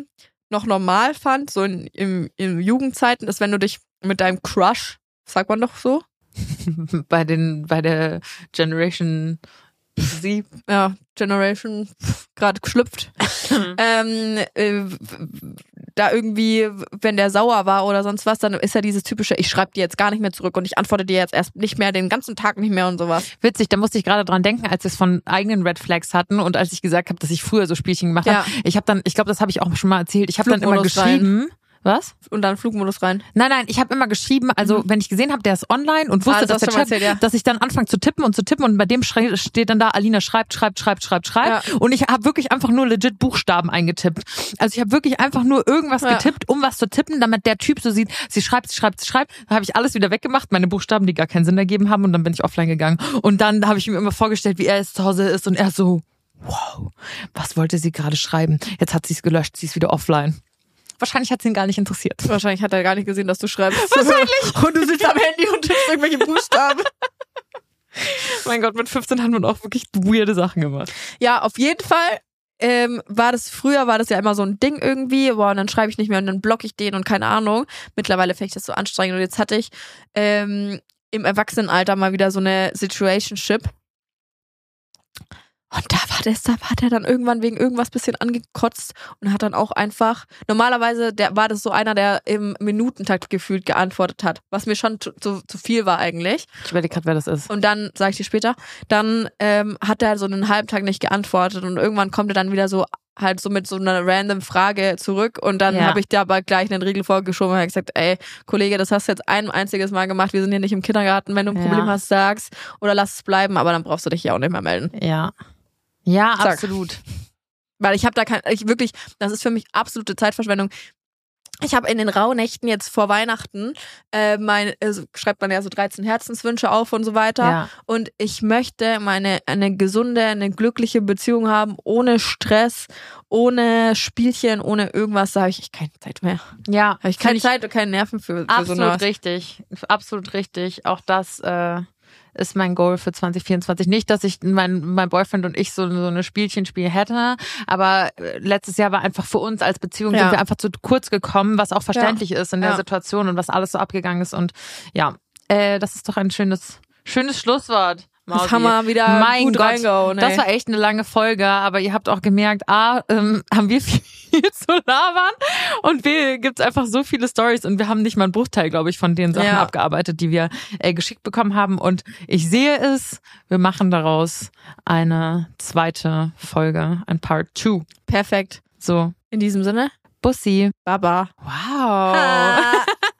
noch normal fand, so in, im, in Jugendzeiten, ist, wenn du dich mit deinem Crush, sagt man doch so, [LAUGHS] bei den, bei der Generation Z. ja, Generation gerade geschlüpft. [LAUGHS] ähm, äh, da irgendwie, wenn der sauer war oder sonst was, dann ist ja dieses typische, ich schreibe dir jetzt gar nicht mehr zurück und ich antworte dir jetzt erst nicht mehr, den ganzen Tag nicht mehr und sowas. Witzig, da musste ich gerade dran denken, als wir es von eigenen Red Flags hatten und als ich gesagt habe, dass ich früher so Spielchen gemacht Ja. habe. Ich habe dann, ich glaube, das habe ich auch schon mal erzählt. Ich habe dann immer Flugmodus rein. Was? Und dann Flugmodus rein. Nein, nein, ich habe immer geschrieben, also wenn ich gesehen habe, der ist online und Mhm. Ah, wusste, das dass der Chat, erzählt, ja. dass ich dann anfange zu tippen und zu tippen und bei dem steht dann da, Alina schreibt, schreibt, schreibt, schreibt, schreibt. Ja. Und ich habe wirklich einfach nur legit Buchstaben eingetippt. Also ich habe wirklich einfach nur irgendwas Ja. getippt, um was zu tippen, damit der Typ so sieht, sie schreibt, sie schreibt, sie schreibt. Dann habe ich alles wieder weggemacht, meine Buchstaben, die gar keinen Sinn ergeben haben und dann bin ich offline gegangen. Und dann habe ich mir immer vorgestellt, wie er jetzt zu Hause ist und er so, wow, was wollte sie gerade schreiben? Jetzt hat sie es gelöscht, sie ist wieder offline. Wahrscheinlich hat sie ihn gar nicht interessiert. Wahrscheinlich hat er gar nicht gesehen, dass du schreibst. [LAUGHS] [LAUGHS] Wahrscheinlich. Und du sitzt am Handy und tippst irgendwelche Buchstaben. [LAUGHS] Mein Gott, mit 15 hat man auch wirklich weirde Sachen gemacht. Ja, auf jeden Fall ähm, war das früher war das ja immer so ein Ding irgendwie, boah, und dann schreibe ich nicht mehr und dann block ich den und keine Ahnung. Mittlerweile finde ich das so anstrengend und jetzt hatte ich ähm, im Erwachsenenalter mal wieder so eine Situationship. Und da war das, da war der dann irgendwann wegen irgendwas bisschen angekotzt und hat dann auch einfach, normalerweise der, war das so einer, der im Minutentakt gefühlt geantwortet hat, was mir schon zu, zu, zu viel war eigentlich. Ich überlege gerade, wer das ist. Und dann, sage ich dir später, dann ähm, hat er so einen halben Tag nicht geantwortet und irgendwann kommt er dann wieder so halt so mit so einer random Frage zurück und dann Ja. habe ich da aber gleich einen Riegel vorgeschoben und hab gesagt, ey, Kollege, das hast du jetzt ein einziges Mal gemacht, wir sind hier nicht im Kindergarten, wenn du ein Ja. Problem hast, sag's oder lass es bleiben, aber dann brauchst du dich ja auch nicht mehr melden. Ja. Ja, Sag. absolut. Weil ich habe da kein, ich wirklich, das ist für mich absolute Zeitverschwendung. Ich habe in den Rauhnächten jetzt vor Weihnachten, äh, mein, also schreibt man ja so 13 Herzenswünsche auf und so weiter. Ja. Und ich möchte meine eine gesunde, eine glückliche Beziehung haben, ohne Stress, ohne Spielchen, ohne irgendwas. Da habe ich keine Zeit mehr. Ja, Habe ich keine Zeit und keine Nerven für, für so Absolut richtig. Absolut richtig. Auch das äh, ist mein Goal für 2024. Nicht, dass ich mein, mein Boyfriend und ich so, so eine Spielchenspiel hätte, aber äh, letztes Jahr war einfach für uns als Beziehung Ja. sind wir einfach zu kurz gekommen, was auch verständlich ist in der Ja. Situation und was alles so abgegangen ist. Und ja, äh, das ist doch ein schönes, schönes Schlusswort. Das haben wir wieder mein gut Gott, reingehauen. Das war echt eine lange Folge, aber ihr habt auch gemerkt, A, ähm, [LAUGHS] haben wir viel, viel zu labern. Und B gibt's einfach so viele Stories und wir haben nicht mal einen Bruchteil, glaube ich, von den Sachen Ja. abgearbeitet, die wir äh, geschickt bekommen haben. Und ich sehe es, wir machen daraus eine zweite Folge, ein Part 2. Perfekt. So, In diesem Sinne, Bussi. Baba. Wow. Ah. [LAUGHS] [LAUGHS]